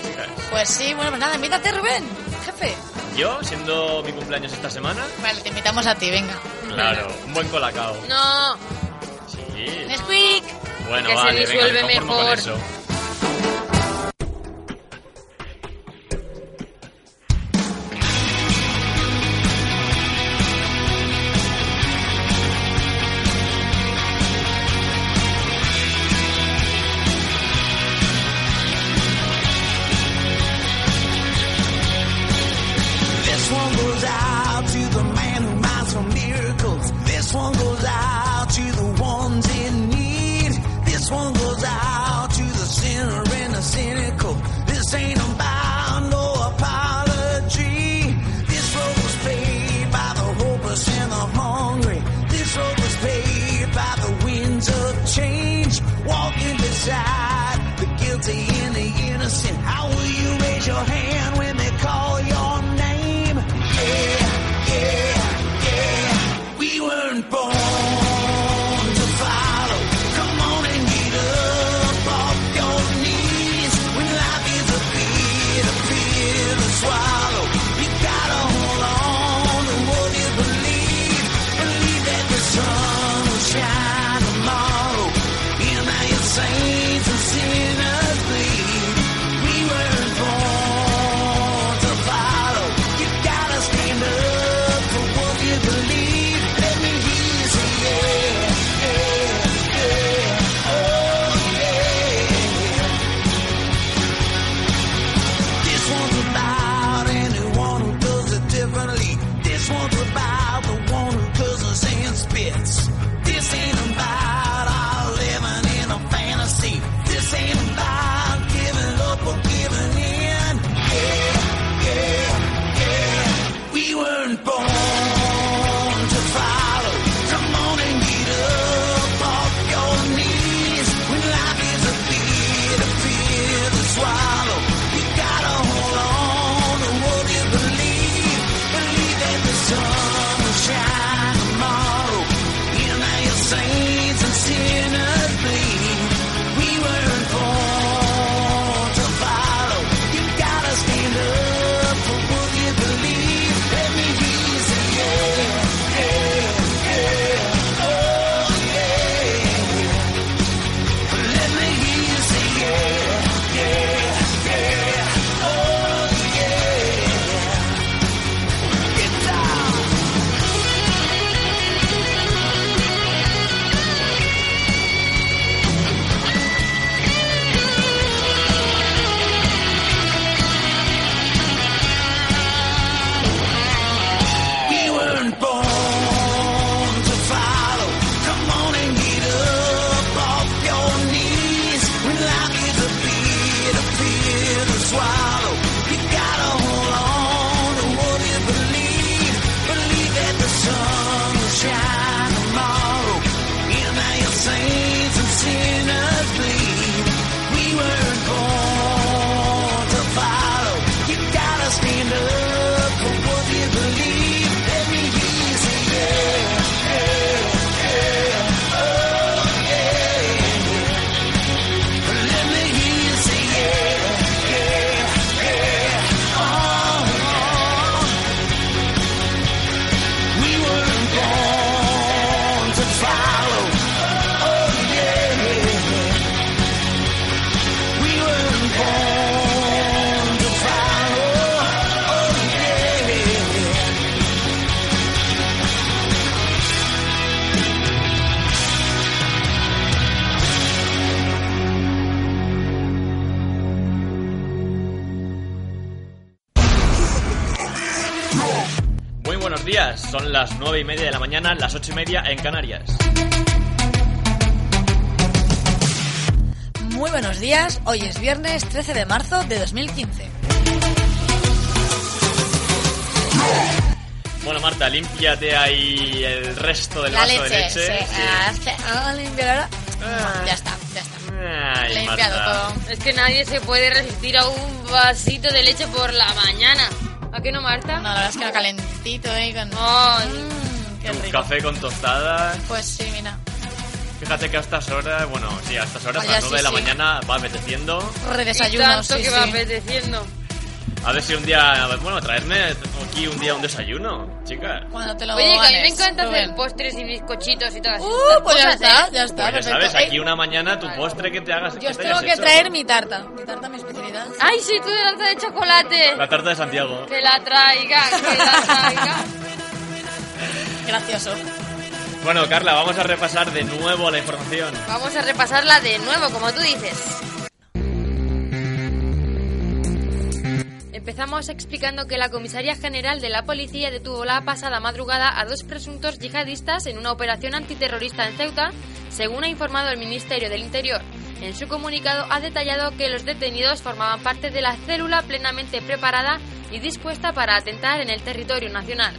[SPEAKER 2] chicas.
[SPEAKER 3] Pues sí, bueno, pues nada, invítate, Rubén, jefe.
[SPEAKER 2] Yo, siendo mi cumpleaños esta semana,
[SPEAKER 3] Vale, te invitamos a ti, venga.
[SPEAKER 2] claro, un buen colacao.
[SPEAKER 4] No,
[SPEAKER 2] Sí.
[SPEAKER 3] Nesquik.
[SPEAKER 2] Bueno,
[SPEAKER 4] que se
[SPEAKER 2] vale, venga,
[SPEAKER 4] disuelve
[SPEAKER 2] me conformo con
[SPEAKER 4] mejor.
[SPEAKER 2] eso. 9 y media de la mañana, las 8 y media en Canarias.
[SPEAKER 3] Muy buenos días, hoy es viernes 13 de marzo de 2015.
[SPEAKER 2] Bueno, Marta, límpiate ahí el resto del
[SPEAKER 3] la
[SPEAKER 2] vaso
[SPEAKER 3] leche,
[SPEAKER 2] de leche.
[SPEAKER 3] Sí. Ah, ah, ah. Ya está, ya está.
[SPEAKER 2] Ay,
[SPEAKER 3] Limpiado todo.
[SPEAKER 4] Es que nadie se puede resistir a un vasito de leche por la mañana. ¿A qué no, Marta?
[SPEAKER 3] No, la verdad es que no calentito, ¿eh? Con... Qué
[SPEAKER 2] Un
[SPEAKER 3] rico.
[SPEAKER 2] café con tostada.
[SPEAKER 3] Pues sí, mira.
[SPEAKER 2] Fíjate que a estas horas, bueno, sí, a estas horas,
[SPEAKER 3] Ah,
[SPEAKER 2] a las
[SPEAKER 3] ya,
[SPEAKER 2] 9 de
[SPEAKER 3] sí,
[SPEAKER 2] la
[SPEAKER 3] sí.
[SPEAKER 2] mañana, va apeteciendo.
[SPEAKER 3] Redesayuno,
[SPEAKER 4] Y tanto
[SPEAKER 3] sí,
[SPEAKER 4] que va apeteciendo.
[SPEAKER 2] A ver si un día, bueno, traerme aquí un día un desayuno, chica.
[SPEAKER 3] Cuando te lo
[SPEAKER 4] Oye, que a mí me encanta
[SPEAKER 3] Rubén.
[SPEAKER 4] hacer postres y bizcochitos y todas
[SPEAKER 3] Uh,
[SPEAKER 4] estas
[SPEAKER 3] pues ya
[SPEAKER 4] cosas,
[SPEAKER 3] está,
[SPEAKER 4] ¿eh?
[SPEAKER 3] ya está,
[SPEAKER 2] Pues ya
[SPEAKER 3] perfecto.
[SPEAKER 2] sabes,
[SPEAKER 3] Eh,
[SPEAKER 2] aquí una mañana tu postre que te hagas.
[SPEAKER 3] Yo os
[SPEAKER 2] te
[SPEAKER 3] tengo
[SPEAKER 2] hayas
[SPEAKER 3] que
[SPEAKER 2] hecho.
[SPEAKER 3] traer mi tarta. Mi tarta, mi especialidad.
[SPEAKER 4] Ay, sí, tu tarta de chocolate.
[SPEAKER 2] La tarta de Santiago.
[SPEAKER 4] Que la traiga, que la traiga. <laughs>
[SPEAKER 3] Gracioso.
[SPEAKER 2] Bueno, Carla, vamos a repasar de nuevo la información.
[SPEAKER 4] Vamos a repasarla de nuevo, como tú dices. Empezamos explicando que la Comisaría General de la Policía detuvo la pasada madrugada a dos presuntos yihadistas en una operación antiterrorista en Ceuta, según ha informado el Ministerio del Interior. En su comunicado ha detallado que los detenidos formaban parte de la célula plenamente preparada y dispuesta para atentar en el territorio nacional.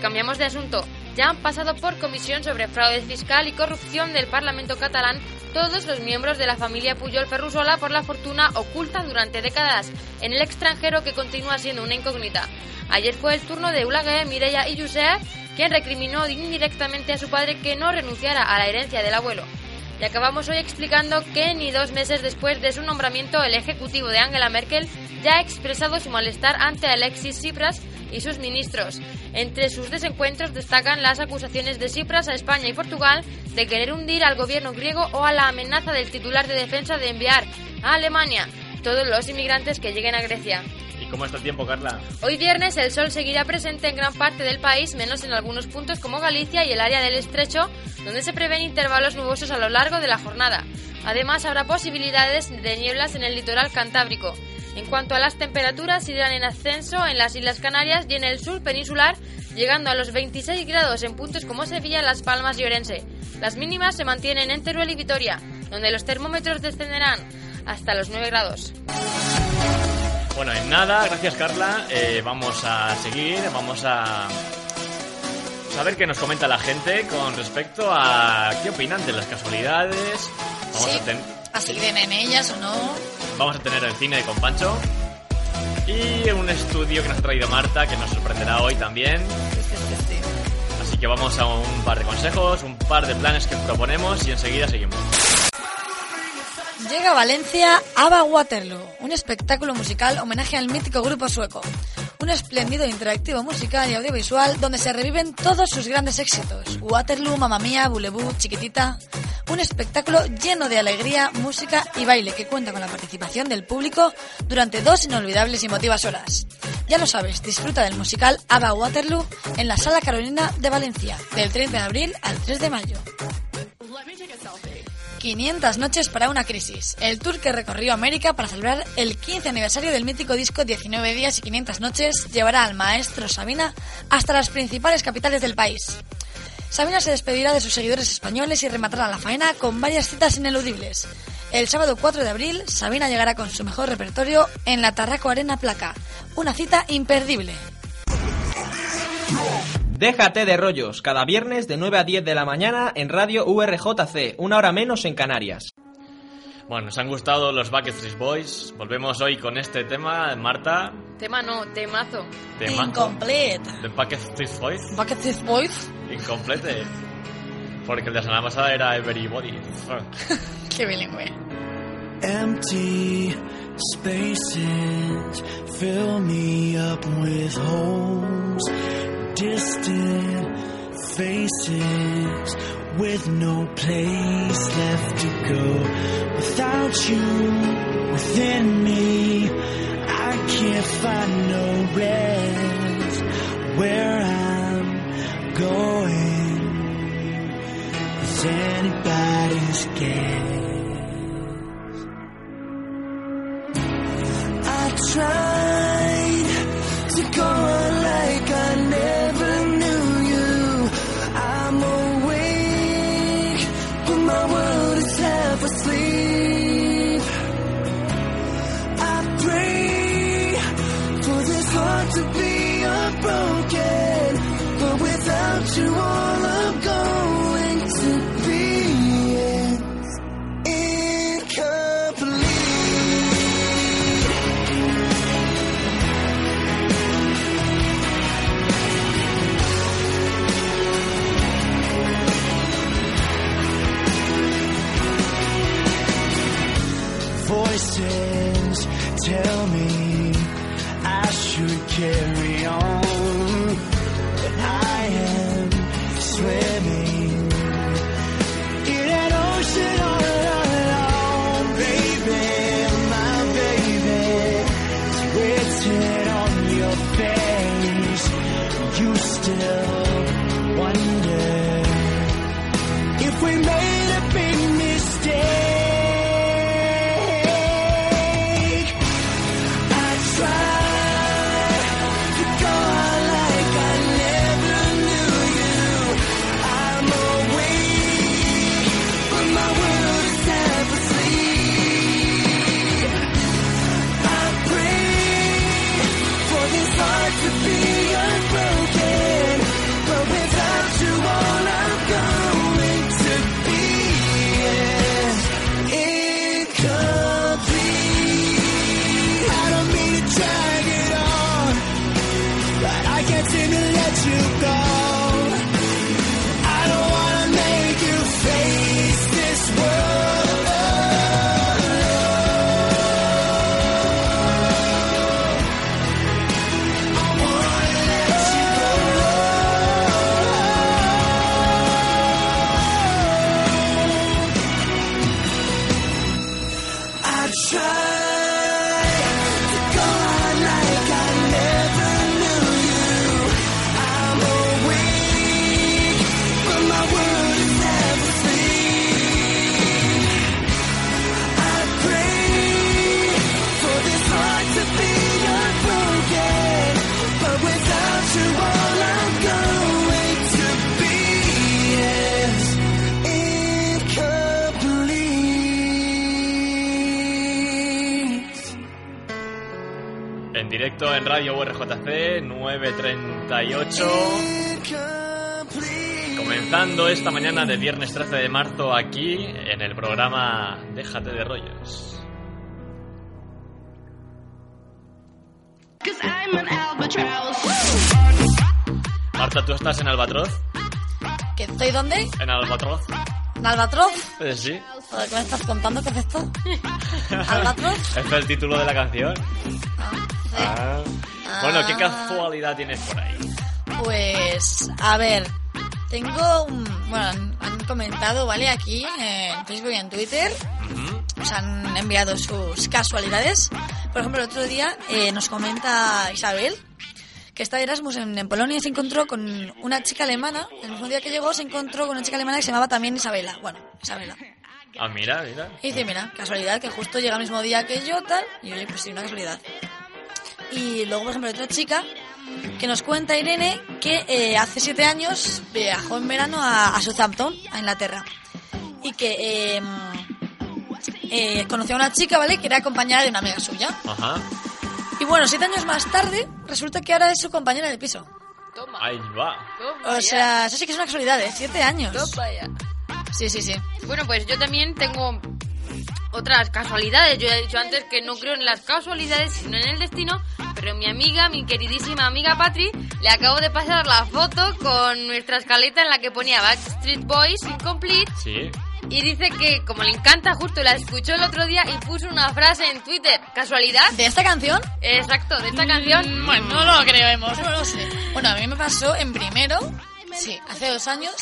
[SPEAKER 4] Cambiamos de asunto. Ya han pasado por comisión sobre fraude fiscal y corrupción del Parlamento catalán todos los miembros de la familia Puyol Ferrusola por la fortuna oculta durante décadas en el extranjero que continúa siendo una incógnita. Ayer fue el turno de Eulague, Mireia y Josep, quien recriminó indirectamente a su padre que no renunciara a la herencia del abuelo. Y acabamos hoy explicando que ni dos meses después de su nombramiento el ejecutivo de Angela Merkel ya ha expresado su malestar ante Alexis Tsipras y sus ministros. Entre sus desencuentros destacan las acusaciones de Tsipras a España y Portugal de querer hundir al gobierno griego o a la amenaza del titular de defensa de enviar a Alemania todos los inmigrantes que lleguen a Grecia.
[SPEAKER 2] ¿Y cómo está el tiempo, Carla?
[SPEAKER 4] Hoy viernes el sol seguirá presente en gran parte del país, menos en algunos puntos como Galicia y el área del estrecho, donde se prevén intervalos nubosos a lo largo de la jornada. Además, habrá posibilidades de nieblas en el litoral cantábrico. En cuanto a las temperaturas, irán en ascenso en las Islas Canarias y en el sur peninsular, llegando a los 26 grados en puntos como Sevilla, Las Palmas y Orense. Las mínimas se mantienen en Teruel y Vitoria, donde los termómetros descenderán hasta los 9 grados.
[SPEAKER 2] Bueno, en nada, gracias Carla. Eh, vamos a seguir, vamos a saber qué nos comenta la gente con respecto a qué opinan de las casualidades. Vamos,
[SPEAKER 3] Sí.
[SPEAKER 2] a, ten-
[SPEAKER 3] Así creen en ellas o no.
[SPEAKER 2] Vamos a tener el cine con Pancho y un estudio que nos ha traído Marta que nos sorprenderá hoy también. Así que vamos a un par de consejos, un par de planes que os proponemos y enseguida seguimos.
[SPEAKER 3] Llega a Valencia Ava Waterloo, un espectáculo musical homenaje al mítico grupo sueco. Un espléndido interactivo musical y audiovisual donde se reviven todos sus grandes éxitos. Waterloo, Mamma Mía, Boulevou, Chiquitita. Un espectáculo lleno de alegría, música y baile que cuenta con la participación del público durante dos inolvidables y emotivas horas. Ya lo sabes, disfruta del musical Ava Waterloo en la Sala Carolina de Valencia, del 30 de abril al 3 de mayo. 500 noches para una crisis. El tour que recorrió América para celebrar el 15 aniversario del mítico disco 19 días y 500 noches llevará al maestro Sabina hasta las principales capitales del país. Sabina se despedirá de sus seguidores españoles y rematará la faena con varias citas ineludibles. El sábado 4 de abril, Sabina llegará con su mejor repertorio en la Tarraco Arena Placa. Una cita imperdible.
[SPEAKER 12] Déjate de rollos, cada viernes de 9 a 10 de la mañana en Radio URJC, una hora menos en Canarias.
[SPEAKER 2] Bueno, nos han gustado los Backstreet Boys. Volvemos hoy con este tema, Marta.
[SPEAKER 4] Tema no, temazo.
[SPEAKER 2] Tema.
[SPEAKER 3] Incomplete.
[SPEAKER 2] The Backstreet Boys.
[SPEAKER 3] Bucket Boys.
[SPEAKER 2] Incomplete. Porque el de la semana pasada era Everybody. <laughs>
[SPEAKER 3] Qué bilingüe.
[SPEAKER 6] Empty spaces fill me up with holes, distant faces with no place left to go. Without you within me, I can't find no rest where I'm going. Is anybody's guess? I tried to go on
[SPEAKER 2] 938. Comenzando esta mañana de viernes 13 de marzo aquí en el programa Déjate de rollos. Marta, ¿tú estás en Albatroz?
[SPEAKER 3] ¿Que estoy dónde?
[SPEAKER 2] ¿En Albatroz?
[SPEAKER 3] ¿En Albatroz?
[SPEAKER 2] Eh, sí.
[SPEAKER 3] ¿Qué me estás contando? ¿Qué es esto? <laughs> ¿Albatroz?
[SPEAKER 2] Este es el título de la canción. Ah. Bueno, ¿qué
[SPEAKER 3] Ah.
[SPEAKER 2] casualidad tienes por ahí?
[SPEAKER 3] Pues, a ver, tengo un... Bueno, han, han comentado, ¿vale? Aquí en Facebook y en Twitter. Nos han enviado sus casualidades. Por ejemplo, el otro día eh, nos comenta Isabel que está de Erasmus en, en Polonia y se encontró con una chica alemana. El mismo día que llegó se encontró con una chica alemana que se llamaba también Isabela. Bueno, Isabela.
[SPEAKER 2] Ah, mira, mira.
[SPEAKER 3] Y dice, mira, casualidad que justo llega el mismo día que yo, tal. Y oye, pues sí, una casualidad. Y luego, por ejemplo, otra chica que nos cuenta Irene que eh, hace siete años viajó en verano a, a Southampton, a Inglaterra. Y que eh, eh, conoció a una chica, ¿vale? Que era compañera de una amiga suya.
[SPEAKER 2] Ajá.
[SPEAKER 3] Y bueno, siete años más tarde, resulta que ahora es su compañera de piso.
[SPEAKER 2] Ahí va.
[SPEAKER 3] O sea, eso sí que es una casualidad, ¿eh? Siete años. Sí, sí, sí.
[SPEAKER 4] Bueno, pues yo también tengo otras casualidades. Yo he dicho antes que no creo en las casualidades, sino en el destino. Pero mi amiga, mi queridísima amiga Patri, le acabo de pasar la foto con nuestra escaleta en la que ponía Backstreet Boys Incomplete.
[SPEAKER 2] Sí.
[SPEAKER 4] Y dice que, como le encanta, justo la escuchó el otro día y puso una frase en Twitter. ¿Casualidad?
[SPEAKER 3] ¿De esta canción?
[SPEAKER 4] Exacto, de esta canción.
[SPEAKER 3] Bueno, no lo creemos, no lo sé. Bueno, a mí me pasó en primero, sí, hace dos años.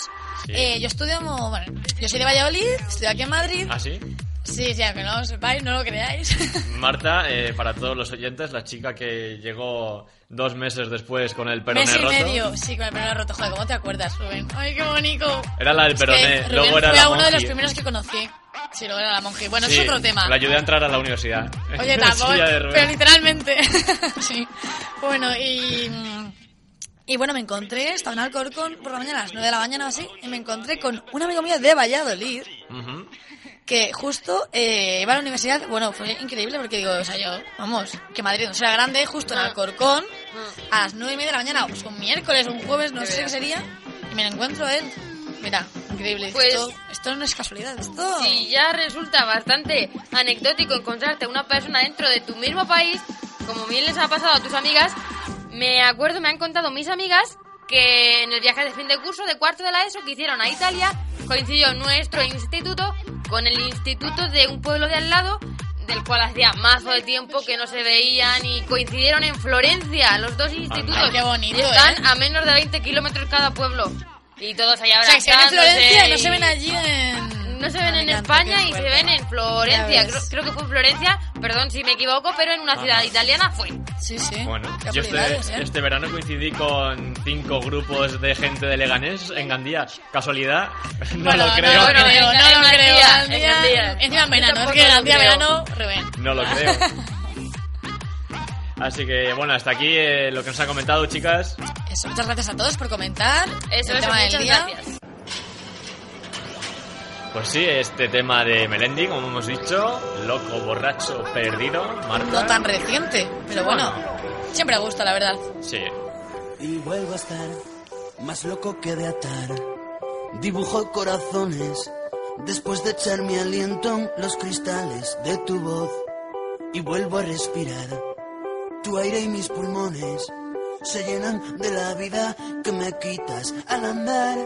[SPEAKER 2] Sí.
[SPEAKER 3] Eh, yo estudio, bueno, yo soy de Valladolid, estoy aquí en Madrid.
[SPEAKER 2] ¿Ah, sí?
[SPEAKER 3] Sí, sí, aunque no lo sepáis, no lo creáis. <laughs>
[SPEAKER 2] Marta, eh, para todos los oyentes, la chica que llegó dos meses después con el peroné
[SPEAKER 3] Mes y
[SPEAKER 2] roto.
[SPEAKER 3] medio, sí, con el peroné roto. Joder, ¿cómo te acuerdas, Rubén? Ay, qué bonito.
[SPEAKER 2] Era la del
[SPEAKER 3] Es que
[SPEAKER 2] peroné, luego era
[SPEAKER 3] fue
[SPEAKER 2] la
[SPEAKER 3] uno de los primeros que conocí. Sí, luego era la monje. Bueno,
[SPEAKER 2] Sí,
[SPEAKER 3] es otro tema.
[SPEAKER 2] La ayudé a entrar a la universidad. <laughs>
[SPEAKER 3] Oye, tampoco, pero literalmente. <laughs> sí. Bueno, y. mm, Y bueno, me encontré, estaba en Alcorcón por la mañana, a las 9 de la mañana o así, y me encontré con un amigo mío de Valladolid,
[SPEAKER 2] Ujú.
[SPEAKER 3] Que justo eh, iba a la universidad. Bueno, fue increíble porque digo, o sea, yo, vamos, que Madrid no será grande, justo en Alcorcón, a las 9 y media de la mañana, pues un miércoles, un jueves, no sé qué sería, y me lo encuentro a él. Mira, increíble.
[SPEAKER 4] Pues-
[SPEAKER 3] esto, esto no es casualidad, esto.
[SPEAKER 4] Si ya resulta bastante anecdótico encontrarte a una persona dentro de tu mismo país, como bien les ha pasado a tus amigas, me acuerdo, me han contado mis amigas que en el viaje de fin de curso de cuarto de la ESO que hicieron a Italia, coincidió nuestro instituto con el instituto de un pueblo de al lado, del cual hacía mazo de tiempo que no se veían y coincidieron en Florencia, los dos institutos.
[SPEAKER 3] Ay, qué bonito,
[SPEAKER 4] están
[SPEAKER 3] ¿eh?
[SPEAKER 4] a menos de 20 kilómetros cada pueblo. Y todos allá
[SPEAKER 3] O sea, que se ven en
[SPEAKER 4] abrazándose
[SPEAKER 3] Florencia y no se ven allí en...
[SPEAKER 4] No se ven en España y se ven en Florencia. Creo, que fue en Florencia, perdón si me equivoco, pero en una ciudad italiana fue.
[SPEAKER 3] Sí, sí.
[SPEAKER 2] Bueno,
[SPEAKER 3] Qué
[SPEAKER 2] yo
[SPEAKER 3] habilidades,
[SPEAKER 2] este,
[SPEAKER 3] ¿eh?
[SPEAKER 2] este verano coincidí con cinco grupos de gente de Leganés en Gandía. ¿Casualidad? No
[SPEAKER 3] Bueno,
[SPEAKER 2] lo creo.
[SPEAKER 3] No lo
[SPEAKER 4] Bueno,
[SPEAKER 3] creo, no lo creo.
[SPEAKER 4] Gandía.
[SPEAKER 3] Encima en verano, es que Gandía verano, revén.
[SPEAKER 2] No lo creo. Así que bueno, hasta aquí eh, lo que nos ha comentado, chicas.
[SPEAKER 3] Eso, muchas gracias a todos por comentar.
[SPEAKER 4] Eso
[SPEAKER 3] el
[SPEAKER 4] es,
[SPEAKER 3] tema del
[SPEAKER 4] muchas
[SPEAKER 3] día.
[SPEAKER 4] gracias.
[SPEAKER 2] Pues sí, este tema de Melendi, como hemos dicho, loco, borracho, perdido, Marta.
[SPEAKER 3] No tan reciente, pero bueno, siempre gusta, la verdad.
[SPEAKER 2] Sí.
[SPEAKER 6] Y vuelvo a estar más loco que de atar. Dibujo corazones después de echar mi aliento en los cristales de tu voz. Y vuelvo a respirar. Tu aire y mis pulmones se llenan de la vida que me quitas al andar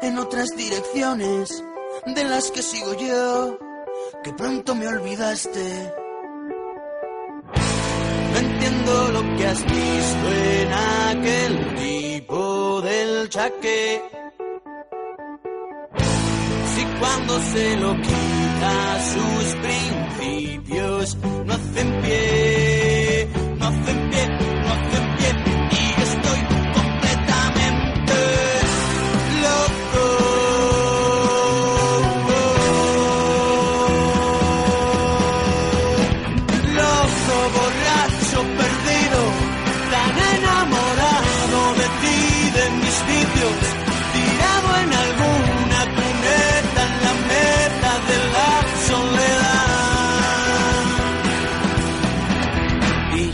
[SPEAKER 6] en otras direcciones de las que sigo yo, que pronto me olvidaste. No entiendo lo que has visto en aquel tipo del chaque. Si cuando se lo quita sus principios, no hacen pie, no hacen pie,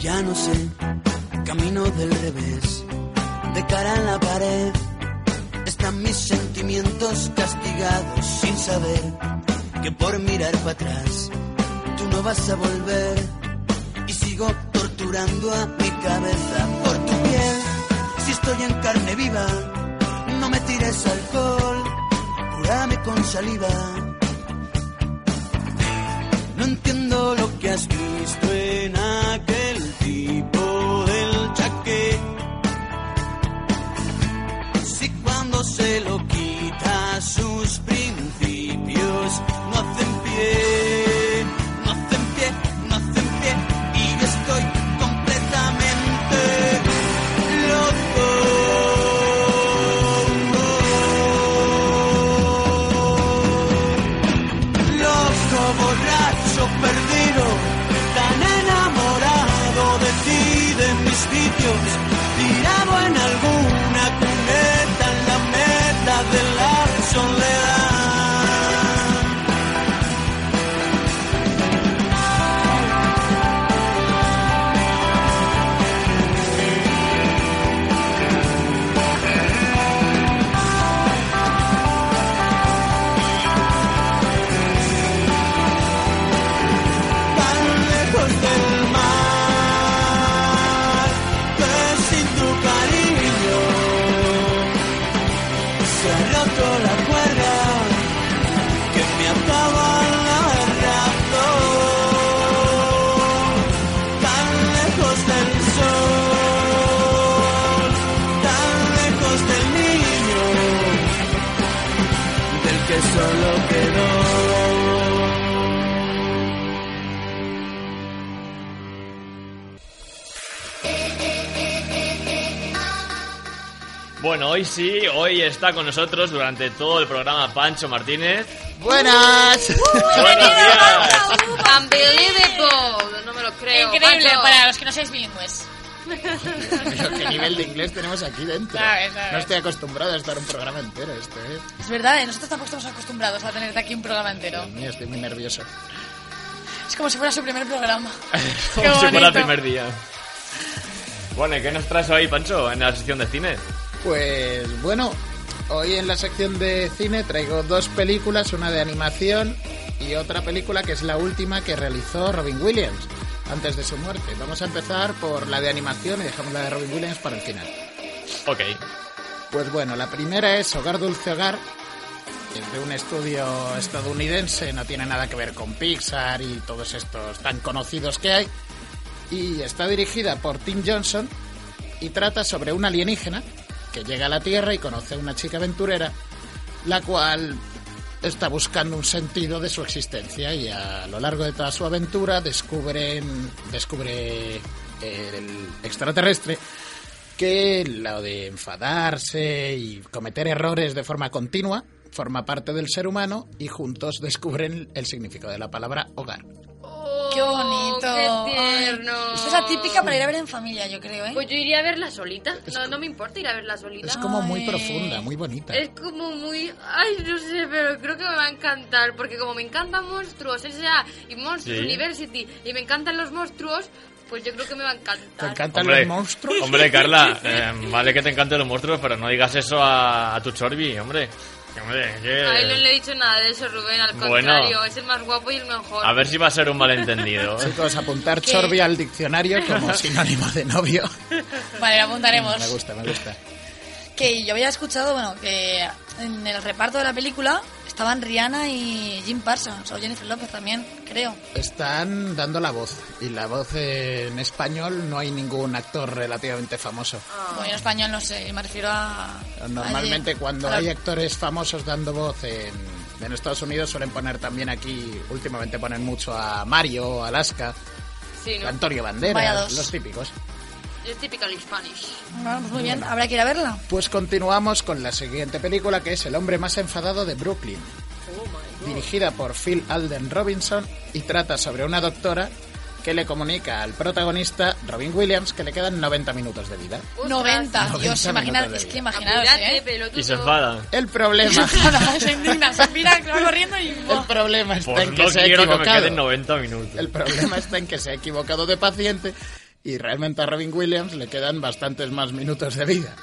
[SPEAKER 6] ya no sé, camino del revés, de cara a la pared, están mis sentimientos castigados sin saber que por mirar para atrás tú no vas a volver y sigo torturando a mi cabeza por tu piel. Si estoy en carne viva, no me tires alcohol, cúrame con saliva. No entiendo lo que has visto en aquel tipo del chaque. Si cuando se lo quita sus principios, no hacen pie, que solo quedó.
[SPEAKER 2] Bueno, hoy sí, hoy está con nosotros durante todo el programa Pancho Martínez.
[SPEAKER 5] Buenas. <laughs>
[SPEAKER 2] Buenos días.
[SPEAKER 4] Unbelievable. No me lo creo.
[SPEAKER 3] Increíble
[SPEAKER 4] Pancho.
[SPEAKER 3] para los que no seáis bilingües.
[SPEAKER 5] Pero qué nivel de inglés tenemos aquí dentro.
[SPEAKER 3] Sabes, sabes.
[SPEAKER 5] No estoy acostumbrado a estar un programa entero este, ¿eh?
[SPEAKER 3] Es verdad, ¿eh? nosotros tampoco estamos acostumbrados a tenerte aquí un programa entero.
[SPEAKER 5] Dios mío, estoy muy nervioso.
[SPEAKER 3] Es como si fuera su primer programa. <laughs> <laughs>
[SPEAKER 2] Como si fuera el primer día. Bueno, ¿y qué nos traes hoy, Pancho, en la sección de cine?
[SPEAKER 5] Pues bueno, hoy en la sección de cine traigo dos películas, una de animación y otra película que es la última que realizó Robin Williams antes de su muerte. Vamos a empezar por la de animación y dejamos la de Robin Williams para el final.
[SPEAKER 2] Ok.
[SPEAKER 5] Pues bueno, la primera es Hogar Dulce Hogar, que es de un estudio estadounidense, no tiene nada que ver con Pixar y todos estos tan conocidos que hay. Y está dirigida por Tim Johnson y trata sobre un alienígena que llega a la Tierra y conoce a una chica aventurera, la cual está buscando un sentido de su existencia y a lo largo de toda su aventura descubren, descubre el extraterrestre que lo de enfadarse y cometer errores de forma continua forma parte del ser humano y juntos descubren el significado de la palabra hogar.
[SPEAKER 3] ¡Qué bonito!
[SPEAKER 4] ¡Qué tierno!
[SPEAKER 3] Ay, Esto es atípica para ir a ver en familia, yo creo, ¿eh?
[SPEAKER 4] Pues yo iría a verla solita. No, no me importa ir a verla solita.
[SPEAKER 5] Es como muy profunda, muy bonita.
[SPEAKER 4] Es como muy... Ay, no sé, pero creo que me va a encantar. Porque como me encantan monstruos, S.A. y Monsters
[SPEAKER 2] Sí.
[SPEAKER 4] University, y me encantan los monstruos, pues yo creo que me va a encantar.
[SPEAKER 5] ¿Te encantan
[SPEAKER 2] Hombre,
[SPEAKER 5] los monstruos?
[SPEAKER 2] Hombre, Carla, <laughs> eh, vale que te encanten los monstruos, pero no digas eso a, a tu Chorbi, hombre. Hombre, que-
[SPEAKER 4] A él no le he dicho nada de eso, Rubén. Al
[SPEAKER 2] Bueno.
[SPEAKER 4] contrario, es el más guapo y el mejor.
[SPEAKER 2] A ver si va a ser un malentendido. <laughs>
[SPEAKER 5] Chicos, apuntar
[SPEAKER 4] ¿Qué?
[SPEAKER 5] Chorbi al diccionario como <laughs> sinónimo de novio.
[SPEAKER 3] Vale, lo apuntaremos.
[SPEAKER 5] Me gusta, me gusta.
[SPEAKER 3] Que yo había escuchado, bueno, que en el reparto de la película estaban Rihanna y Jim Parsons, o Jennifer López también, creo.
[SPEAKER 5] Están dando la voz y la voz en español no hay ningún actor relativamente famoso.
[SPEAKER 3] Bueno, en español no sé, me refiero a...
[SPEAKER 5] Normalmente
[SPEAKER 3] a-
[SPEAKER 5] cuando
[SPEAKER 3] a la-
[SPEAKER 5] hay actores famosos dando voz en, en Estados Unidos suelen poner también aquí, últimamente ponen mucho a Mario, Alaska,
[SPEAKER 4] Sí, ¿no?
[SPEAKER 5] Antonio Banderas, los típicos.
[SPEAKER 4] Es typical Spanish.
[SPEAKER 3] Bueno, pues muy bien, habrá que ir a verla.
[SPEAKER 5] Pues continuamos con la siguiente película que es El hombre más enfadado de Brooklyn. Dirigida por Phil Alden Robinson y trata sobre una doctora que le comunica al protagonista, Robin Williams, que le quedan 90 minutos de vida.
[SPEAKER 3] 90.
[SPEAKER 5] 90
[SPEAKER 3] Dios, imagina, es que imaginaros, ¿eh?
[SPEAKER 2] Y se enfada.
[SPEAKER 5] El problema,
[SPEAKER 3] se indigna, <laughs> se mira, va corriendo y...
[SPEAKER 5] el problema está
[SPEAKER 2] Pues
[SPEAKER 5] en que
[SPEAKER 2] no
[SPEAKER 5] se ha
[SPEAKER 2] quiero que me
[SPEAKER 5] equivocado.
[SPEAKER 2] queden 90 minutos.
[SPEAKER 5] El problema está en que se ha equivocado de paciente y realmente a Robin Williams le quedan bastantes más minutos de vida.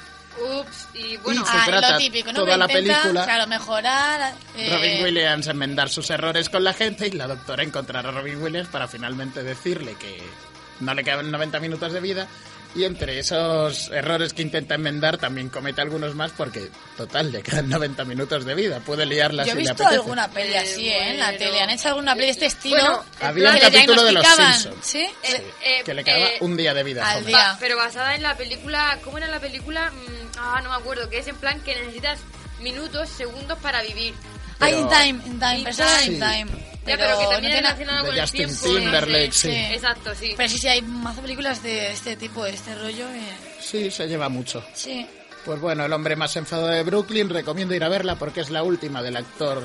[SPEAKER 4] Ups, y bueno...
[SPEAKER 5] Y se
[SPEAKER 3] Ah,
[SPEAKER 5] trata
[SPEAKER 3] lo típico, ¿no?
[SPEAKER 5] toda la
[SPEAKER 3] intenta,
[SPEAKER 5] película-
[SPEAKER 3] Claro, mejorar... eh,
[SPEAKER 5] Robin Williams enmendar sus errores con la gente y la doctora encontrar a Robin Williams para finalmente decirle que no le quedan 90 minutos de vida y entre esos errores que intenta enmendar también comete algunos más porque total le quedan <laughs> 90 minutos de vida puede liarla
[SPEAKER 3] Yo he
[SPEAKER 5] si le
[SPEAKER 3] visto alguna peli así, ¿eh? En la tele. ¿Han hecho alguna peli de este estilo?
[SPEAKER 4] Bueno,
[SPEAKER 5] había un capítulo de los Simpsons
[SPEAKER 3] ¿Sí?
[SPEAKER 4] Eh, eh,
[SPEAKER 5] que le quedaba
[SPEAKER 4] eh,
[SPEAKER 5] un día de vida
[SPEAKER 3] al día.
[SPEAKER 4] pero basada en la película... ¿Cómo era la película? Mm, ah, no me acuerdo. Que es en plan que necesitas minutos, segundos para vivir.
[SPEAKER 3] Ah,
[SPEAKER 5] Pero-
[SPEAKER 3] in time, in time,
[SPEAKER 4] In time.
[SPEAKER 3] in time.
[SPEAKER 4] Ya, pero que también
[SPEAKER 3] no
[SPEAKER 4] relacionado
[SPEAKER 5] De
[SPEAKER 4] con
[SPEAKER 5] Justin
[SPEAKER 4] el tiempo.
[SPEAKER 5] Timberlake,
[SPEAKER 4] no
[SPEAKER 5] sí.
[SPEAKER 4] sé. Exacto, sí.
[SPEAKER 3] Pero sí, sí, hay más películas de este tipo, de este rollo. eh,
[SPEAKER 5] sí se lleva mucho
[SPEAKER 3] Sí.
[SPEAKER 5] pues bueno el hombre más enfadado de Brooklyn recomiendo ir a verla porque es la última del actor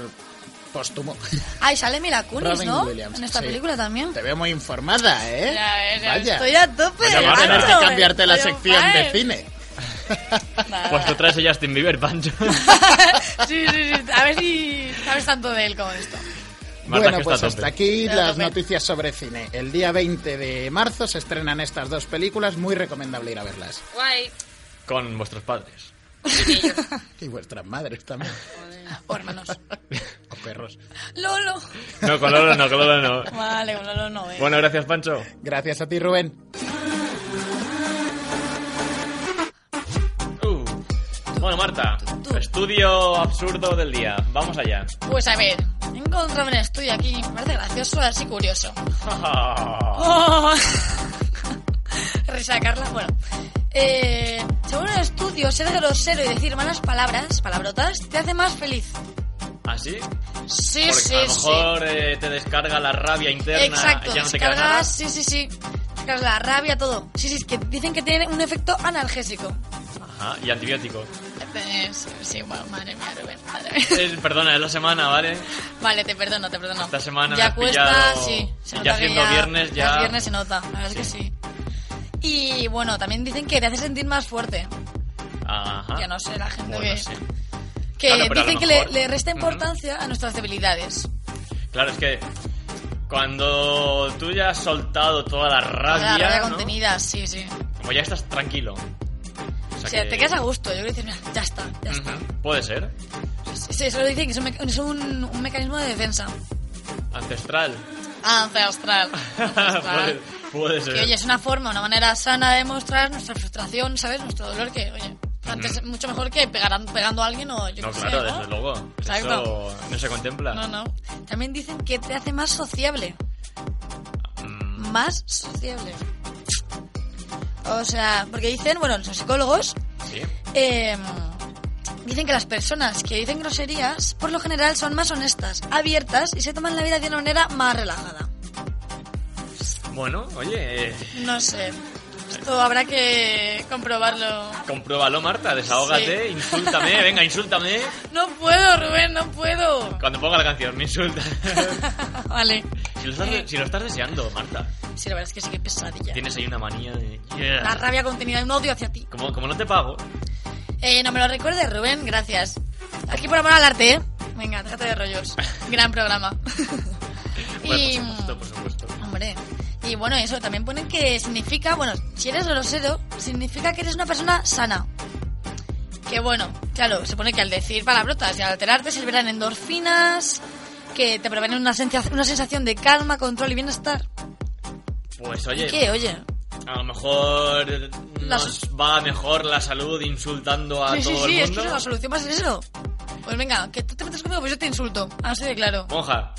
[SPEAKER 5] póstumo
[SPEAKER 3] Ah, y sale Mila Kunis,
[SPEAKER 5] Robin
[SPEAKER 3] ¿no?
[SPEAKER 5] Williams,
[SPEAKER 3] En esta
[SPEAKER 5] sí.
[SPEAKER 3] película también.
[SPEAKER 5] te veo muy informada eh
[SPEAKER 3] Ya, ya,
[SPEAKER 5] Vaya.
[SPEAKER 3] Estoy a tope.
[SPEAKER 5] Voy a tener que cambiarte la sección de cine.
[SPEAKER 3] Nada.
[SPEAKER 2] Pues tú traes a Justin Bieber, Pancho. <laughs>
[SPEAKER 3] sí, sí, sí. A ver si sabes tanto de él como de esto.
[SPEAKER 2] Marta,
[SPEAKER 5] bueno, pues hasta aquí las noticias sobre cine. El día 20 de marzo se estrenan estas dos películas, muy recomendable ir a verlas.
[SPEAKER 4] Guay.
[SPEAKER 2] Con vuestros padres. <laughs>
[SPEAKER 5] Y vuestras madres también.
[SPEAKER 3] O hermanos. <laughs>
[SPEAKER 5] O perros.
[SPEAKER 3] Lolo.
[SPEAKER 2] No, con Lolo no, con Lolo no.
[SPEAKER 3] Vale, con Lolo no, eh.
[SPEAKER 2] Bueno, gracias, Pancho.
[SPEAKER 5] Gracias a ti, Rubén.
[SPEAKER 2] Bueno, Marta, estudio absurdo del día. Vamos allá.
[SPEAKER 3] Pues a ver, he encontrado un estudio aquí, me parece gracioso, así curioso. <laughs> Oh. <laughs> Risa, Carla. Bueno, eh, según un estudio, ser grosero y decir malas palabras, palabrotas, te hace más feliz.
[SPEAKER 2] ¿Ah, sí?
[SPEAKER 3] Sí, sí,
[SPEAKER 2] a lo
[SPEAKER 3] sí.
[SPEAKER 2] mejor eh, te descarga la rabia interna
[SPEAKER 3] Exacto,
[SPEAKER 2] ya no te queda nada.
[SPEAKER 3] sí, sí, sí. Descargas la rabia, todo. Sí, sí, es que dicen que tiene un efecto analgésico.
[SPEAKER 2] Ajá, y antibiótico.
[SPEAKER 3] Eh, sí, sí, bueno, madre mía, Rubén, madre mía.
[SPEAKER 2] Eh, perdona, es la semana, ¿vale?
[SPEAKER 3] Vale, te perdono, te perdono.
[SPEAKER 2] Esta semana
[SPEAKER 3] ya
[SPEAKER 2] me has
[SPEAKER 3] cuesta,
[SPEAKER 2] pillado-
[SPEAKER 3] sí. Se nota
[SPEAKER 2] ya
[SPEAKER 3] que
[SPEAKER 2] siendo viernes, ya-
[SPEAKER 3] es viernes se nota, la verdad es que sí. Y bueno, también dicen que te hace sentir más fuerte.
[SPEAKER 2] Ajá.
[SPEAKER 3] Ya no sé, la gente
[SPEAKER 2] Bueno,
[SPEAKER 3] que,
[SPEAKER 2] sí.
[SPEAKER 3] que
[SPEAKER 2] Claro,
[SPEAKER 3] dicen que le, le resta importancia a nuestras debilidades.
[SPEAKER 2] Claro, es que cuando tú ya has soltado toda la rabia,
[SPEAKER 3] la rabia
[SPEAKER 2] ¿no?
[SPEAKER 3] contenida, sí, sí.
[SPEAKER 2] como ya estás tranquilo.
[SPEAKER 3] O sea, te quedas a gusto. Yo creo que dices, mira, ya está, ya está.
[SPEAKER 2] Puede ser.
[SPEAKER 3] Sí, eso lo dicen que es un, meca- es un- un mecanismo de defensa.
[SPEAKER 2] Ancestral.
[SPEAKER 3] Ancestral. <laughs>
[SPEAKER 2] puede, puede ser.
[SPEAKER 3] Que oye, es una forma, una manera sana de mostrar nuestra frustración, ¿sabes? Nuestro dolor, que oye, antes mucho mejor que pegar, pegando a alguien o yo
[SPEAKER 2] no, claro,
[SPEAKER 3] sé, ¿no?
[SPEAKER 2] desde luego.
[SPEAKER 3] Exacto.
[SPEAKER 2] Eso no se contempla.
[SPEAKER 3] No, no. También dicen que te hace más sociable.
[SPEAKER 2] Mm,
[SPEAKER 3] Más sociable. O sea, porque dicen, bueno, los psicólogos,
[SPEAKER 2] sí.
[SPEAKER 3] eh, dicen que las personas que dicen groserías, por lo general, son más honestas, abiertas y se toman la vida de una manera más relajada.
[SPEAKER 2] Bueno, oye, eh,
[SPEAKER 3] No sé. Habrá que comprobarlo.
[SPEAKER 2] compruébalo, Marta, desahógate,
[SPEAKER 3] Sí.
[SPEAKER 2] insúltame, venga, insúltame. <laughs>
[SPEAKER 3] No puedo, Rubén, no puedo.
[SPEAKER 2] Cuando ponga la canción, me insulta. <laughs>
[SPEAKER 3] Vale.
[SPEAKER 2] Si lo estás, si lo estás deseando, Marta,
[SPEAKER 3] Sí, la verdad es que sí que pesadilla.
[SPEAKER 2] tienes ahí una manía de... Yeah.
[SPEAKER 3] La rabia contenida un odio hacia ti.
[SPEAKER 2] Como, como no te pago,
[SPEAKER 3] Eh, no me lo recuerdes, Rubén, gracias. Aquí por amor al arte, ¿eh? Venga, déjate de rollos. <laughs> Gran programa.
[SPEAKER 2] Bueno,
[SPEAKER 3] y...
[SPEAKER 2] por supuesto, por supuesto.
[SPEAKER 3] Hombre. Y bueno, eso también pone que significa, bueno, si eres grosero, significa que eres una persona sana. Que bueno, claro, se pone que al decir palabrotas y al alterarte se liberan endorfinas, que te previenen una, una sensación de calma, control y bienestar.
[SPEAKER 2] Pues oye,
[SPEAKER 3] ¿Y qué? Oye.
[SPEAKER 2] a lo mejor nos va mejor la salud insultando a
[SPEAKER 3] Sí, sí,
[SPEAKER 2] todo
[SPEAKER 3] sí,
[SPEAKER 2] el
[SPEAKER 3] es que
[SPEAKER 2] mundo.
[SPEAKER 3] la solución va a ser eso. Pues venga, que tú te metes conmigo, pues yo te insulto. Así de claro.
[SPEAKER 2] Monja,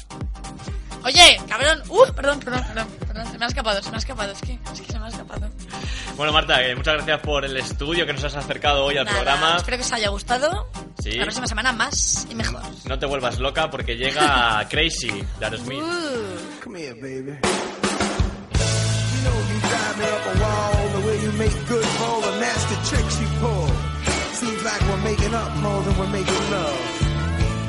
[SPEAKER 3] Oye, cabrón. Uh, perdón, perdón, perdón, perdón. Se me ha escapado, se me ha escapado. Es que, es que se me ha escapado.
[SPEAKER 2] bueno Marta, eh, muchas gracias por el estudio que nos has acercado hoy al
[SPEAKER 3] Nada,
[SPEAKER 2] programa.
[SPEAKER 3] Espero que os haya gustado.
[SPEAKER 2] Sí.
[SPEAKER 3] La próxima semana más y mejor.
[SPEAKER 2] No te vuelvas loca porque llega <laughs> Crazy de Aerosmith.
[SPEAKER 3] Uh.
[SPEAKER 6] Come here, baby. You know you drive me up a wall the way you make good for all the nasty tricks you pull. Seems like we're making up more than we're making love.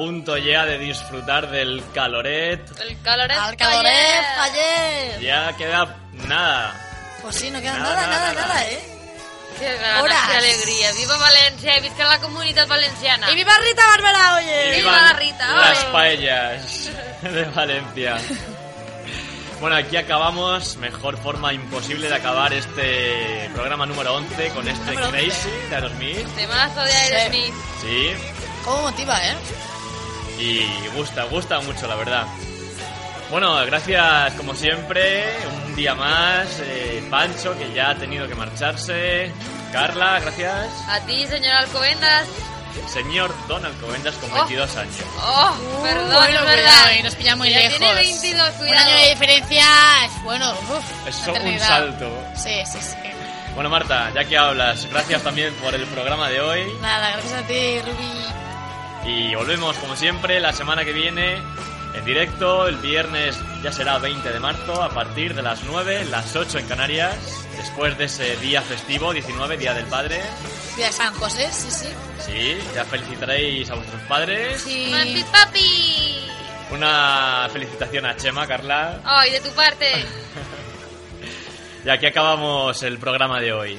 [SPEAKER 2] punto ya de disfrutar del caloret.
[SPEAKER 4] El calor es
[SPEAKER 3] Al caloret, ayer.
[SPEAKER 2] Ya queda nada.
[SPEAKER 3] Pues sí, no queda
[SPEAKER 2] Nada,
[SPEAKER 3] nada, nada,
[SPEAKER 2] nada.
[SPEAKER 3] nada, ¿eh?
[SPEAKER 4] Que ganas,
[SPEAKER 3] Horas.
[SPEAKER 4] que alegría. Viva València i visca la comunitat valenciana.
[SPEAKER 3] ¡Y viva Rita Barberá, oye!
[SPEAKER 4] Y viva Rita,
[SPEAKER 2] Las
[SPEAKER 4] ole.
[SPEAKER 2] paellas de Valencia. Bueno, aquí acabamos. Mejor forma imposible de acabar este programa número 11 con este
[SPEAKER 3] Número 11.
[SPEAKER 2] Crazy de Aerosmith.
[SPEAKER 4] Temazo de
[SPEAKER 3] Sí.
[SPEAKER 4] Aerosmith.
[SPEAKER 2] Sí,
[SPEAKER 3] ¿Cómo motiva, eh?
[SPEAKER 2] Y gusta, gusta mucho, la verdad. Bueno, gracias como siempre. Un día más. eh, Pancho, que ya ha tenido que marcharse. Carla, gracias.
[SPEAKER 4] A ti, señor Alcobendas.
[SPEAKER 2] Señor Don Alcobendas con
[SPEAKER 4] Oh.
[SPEAKER 2] 22 años.
[SPEAKER 4] Oh, perdón,
[SPEAKER 3] bueno,
[SPEAKER 4] es verdad.
[SPEAKER 3] cuidado, y nos pilla muy
[SPEAKER 4] Ya
[SPEAKER 3] lejos.
[SPEAKER 4] Tiene 22,
[SPEAKER 3] Un
[SPEAKER 4] cuidado.
[SPEAKER 3] año de diferencia es bueno. Uf,
[SPEAKER 2] Es un salto.
[SPEAKER 3] Sí, sí, sí.
[SPEAKER 2] Bueno, Marta, ya que hablas, gracias también por el programa de hoy.
[SPEAKER 3] Nada, gracias a ti, Ruby.
[SPEAKER 2] Y volvemos, como siempre, la semana que viene en directo. El viernes ya será 20 de marzo, a partir de las 9, las 8 en Canarias. Después de ese día festivo, 19, Día del Padre.
[SPEAKER 3] Día de San José, sí, sí.
[SPEAKER 2] Sí, ya felicitaréis a vuestros padres.
[SPEAKER 3] Sí.
[SPEAKER 4] Papi, papi.
[SPEAKER 2] Una felicitación a Chema, Carla.
[SPEAKER 4] Ay, de tu parte. <laughs>
[SPEAKER 2] Y aquí acabamos el programa de hoy.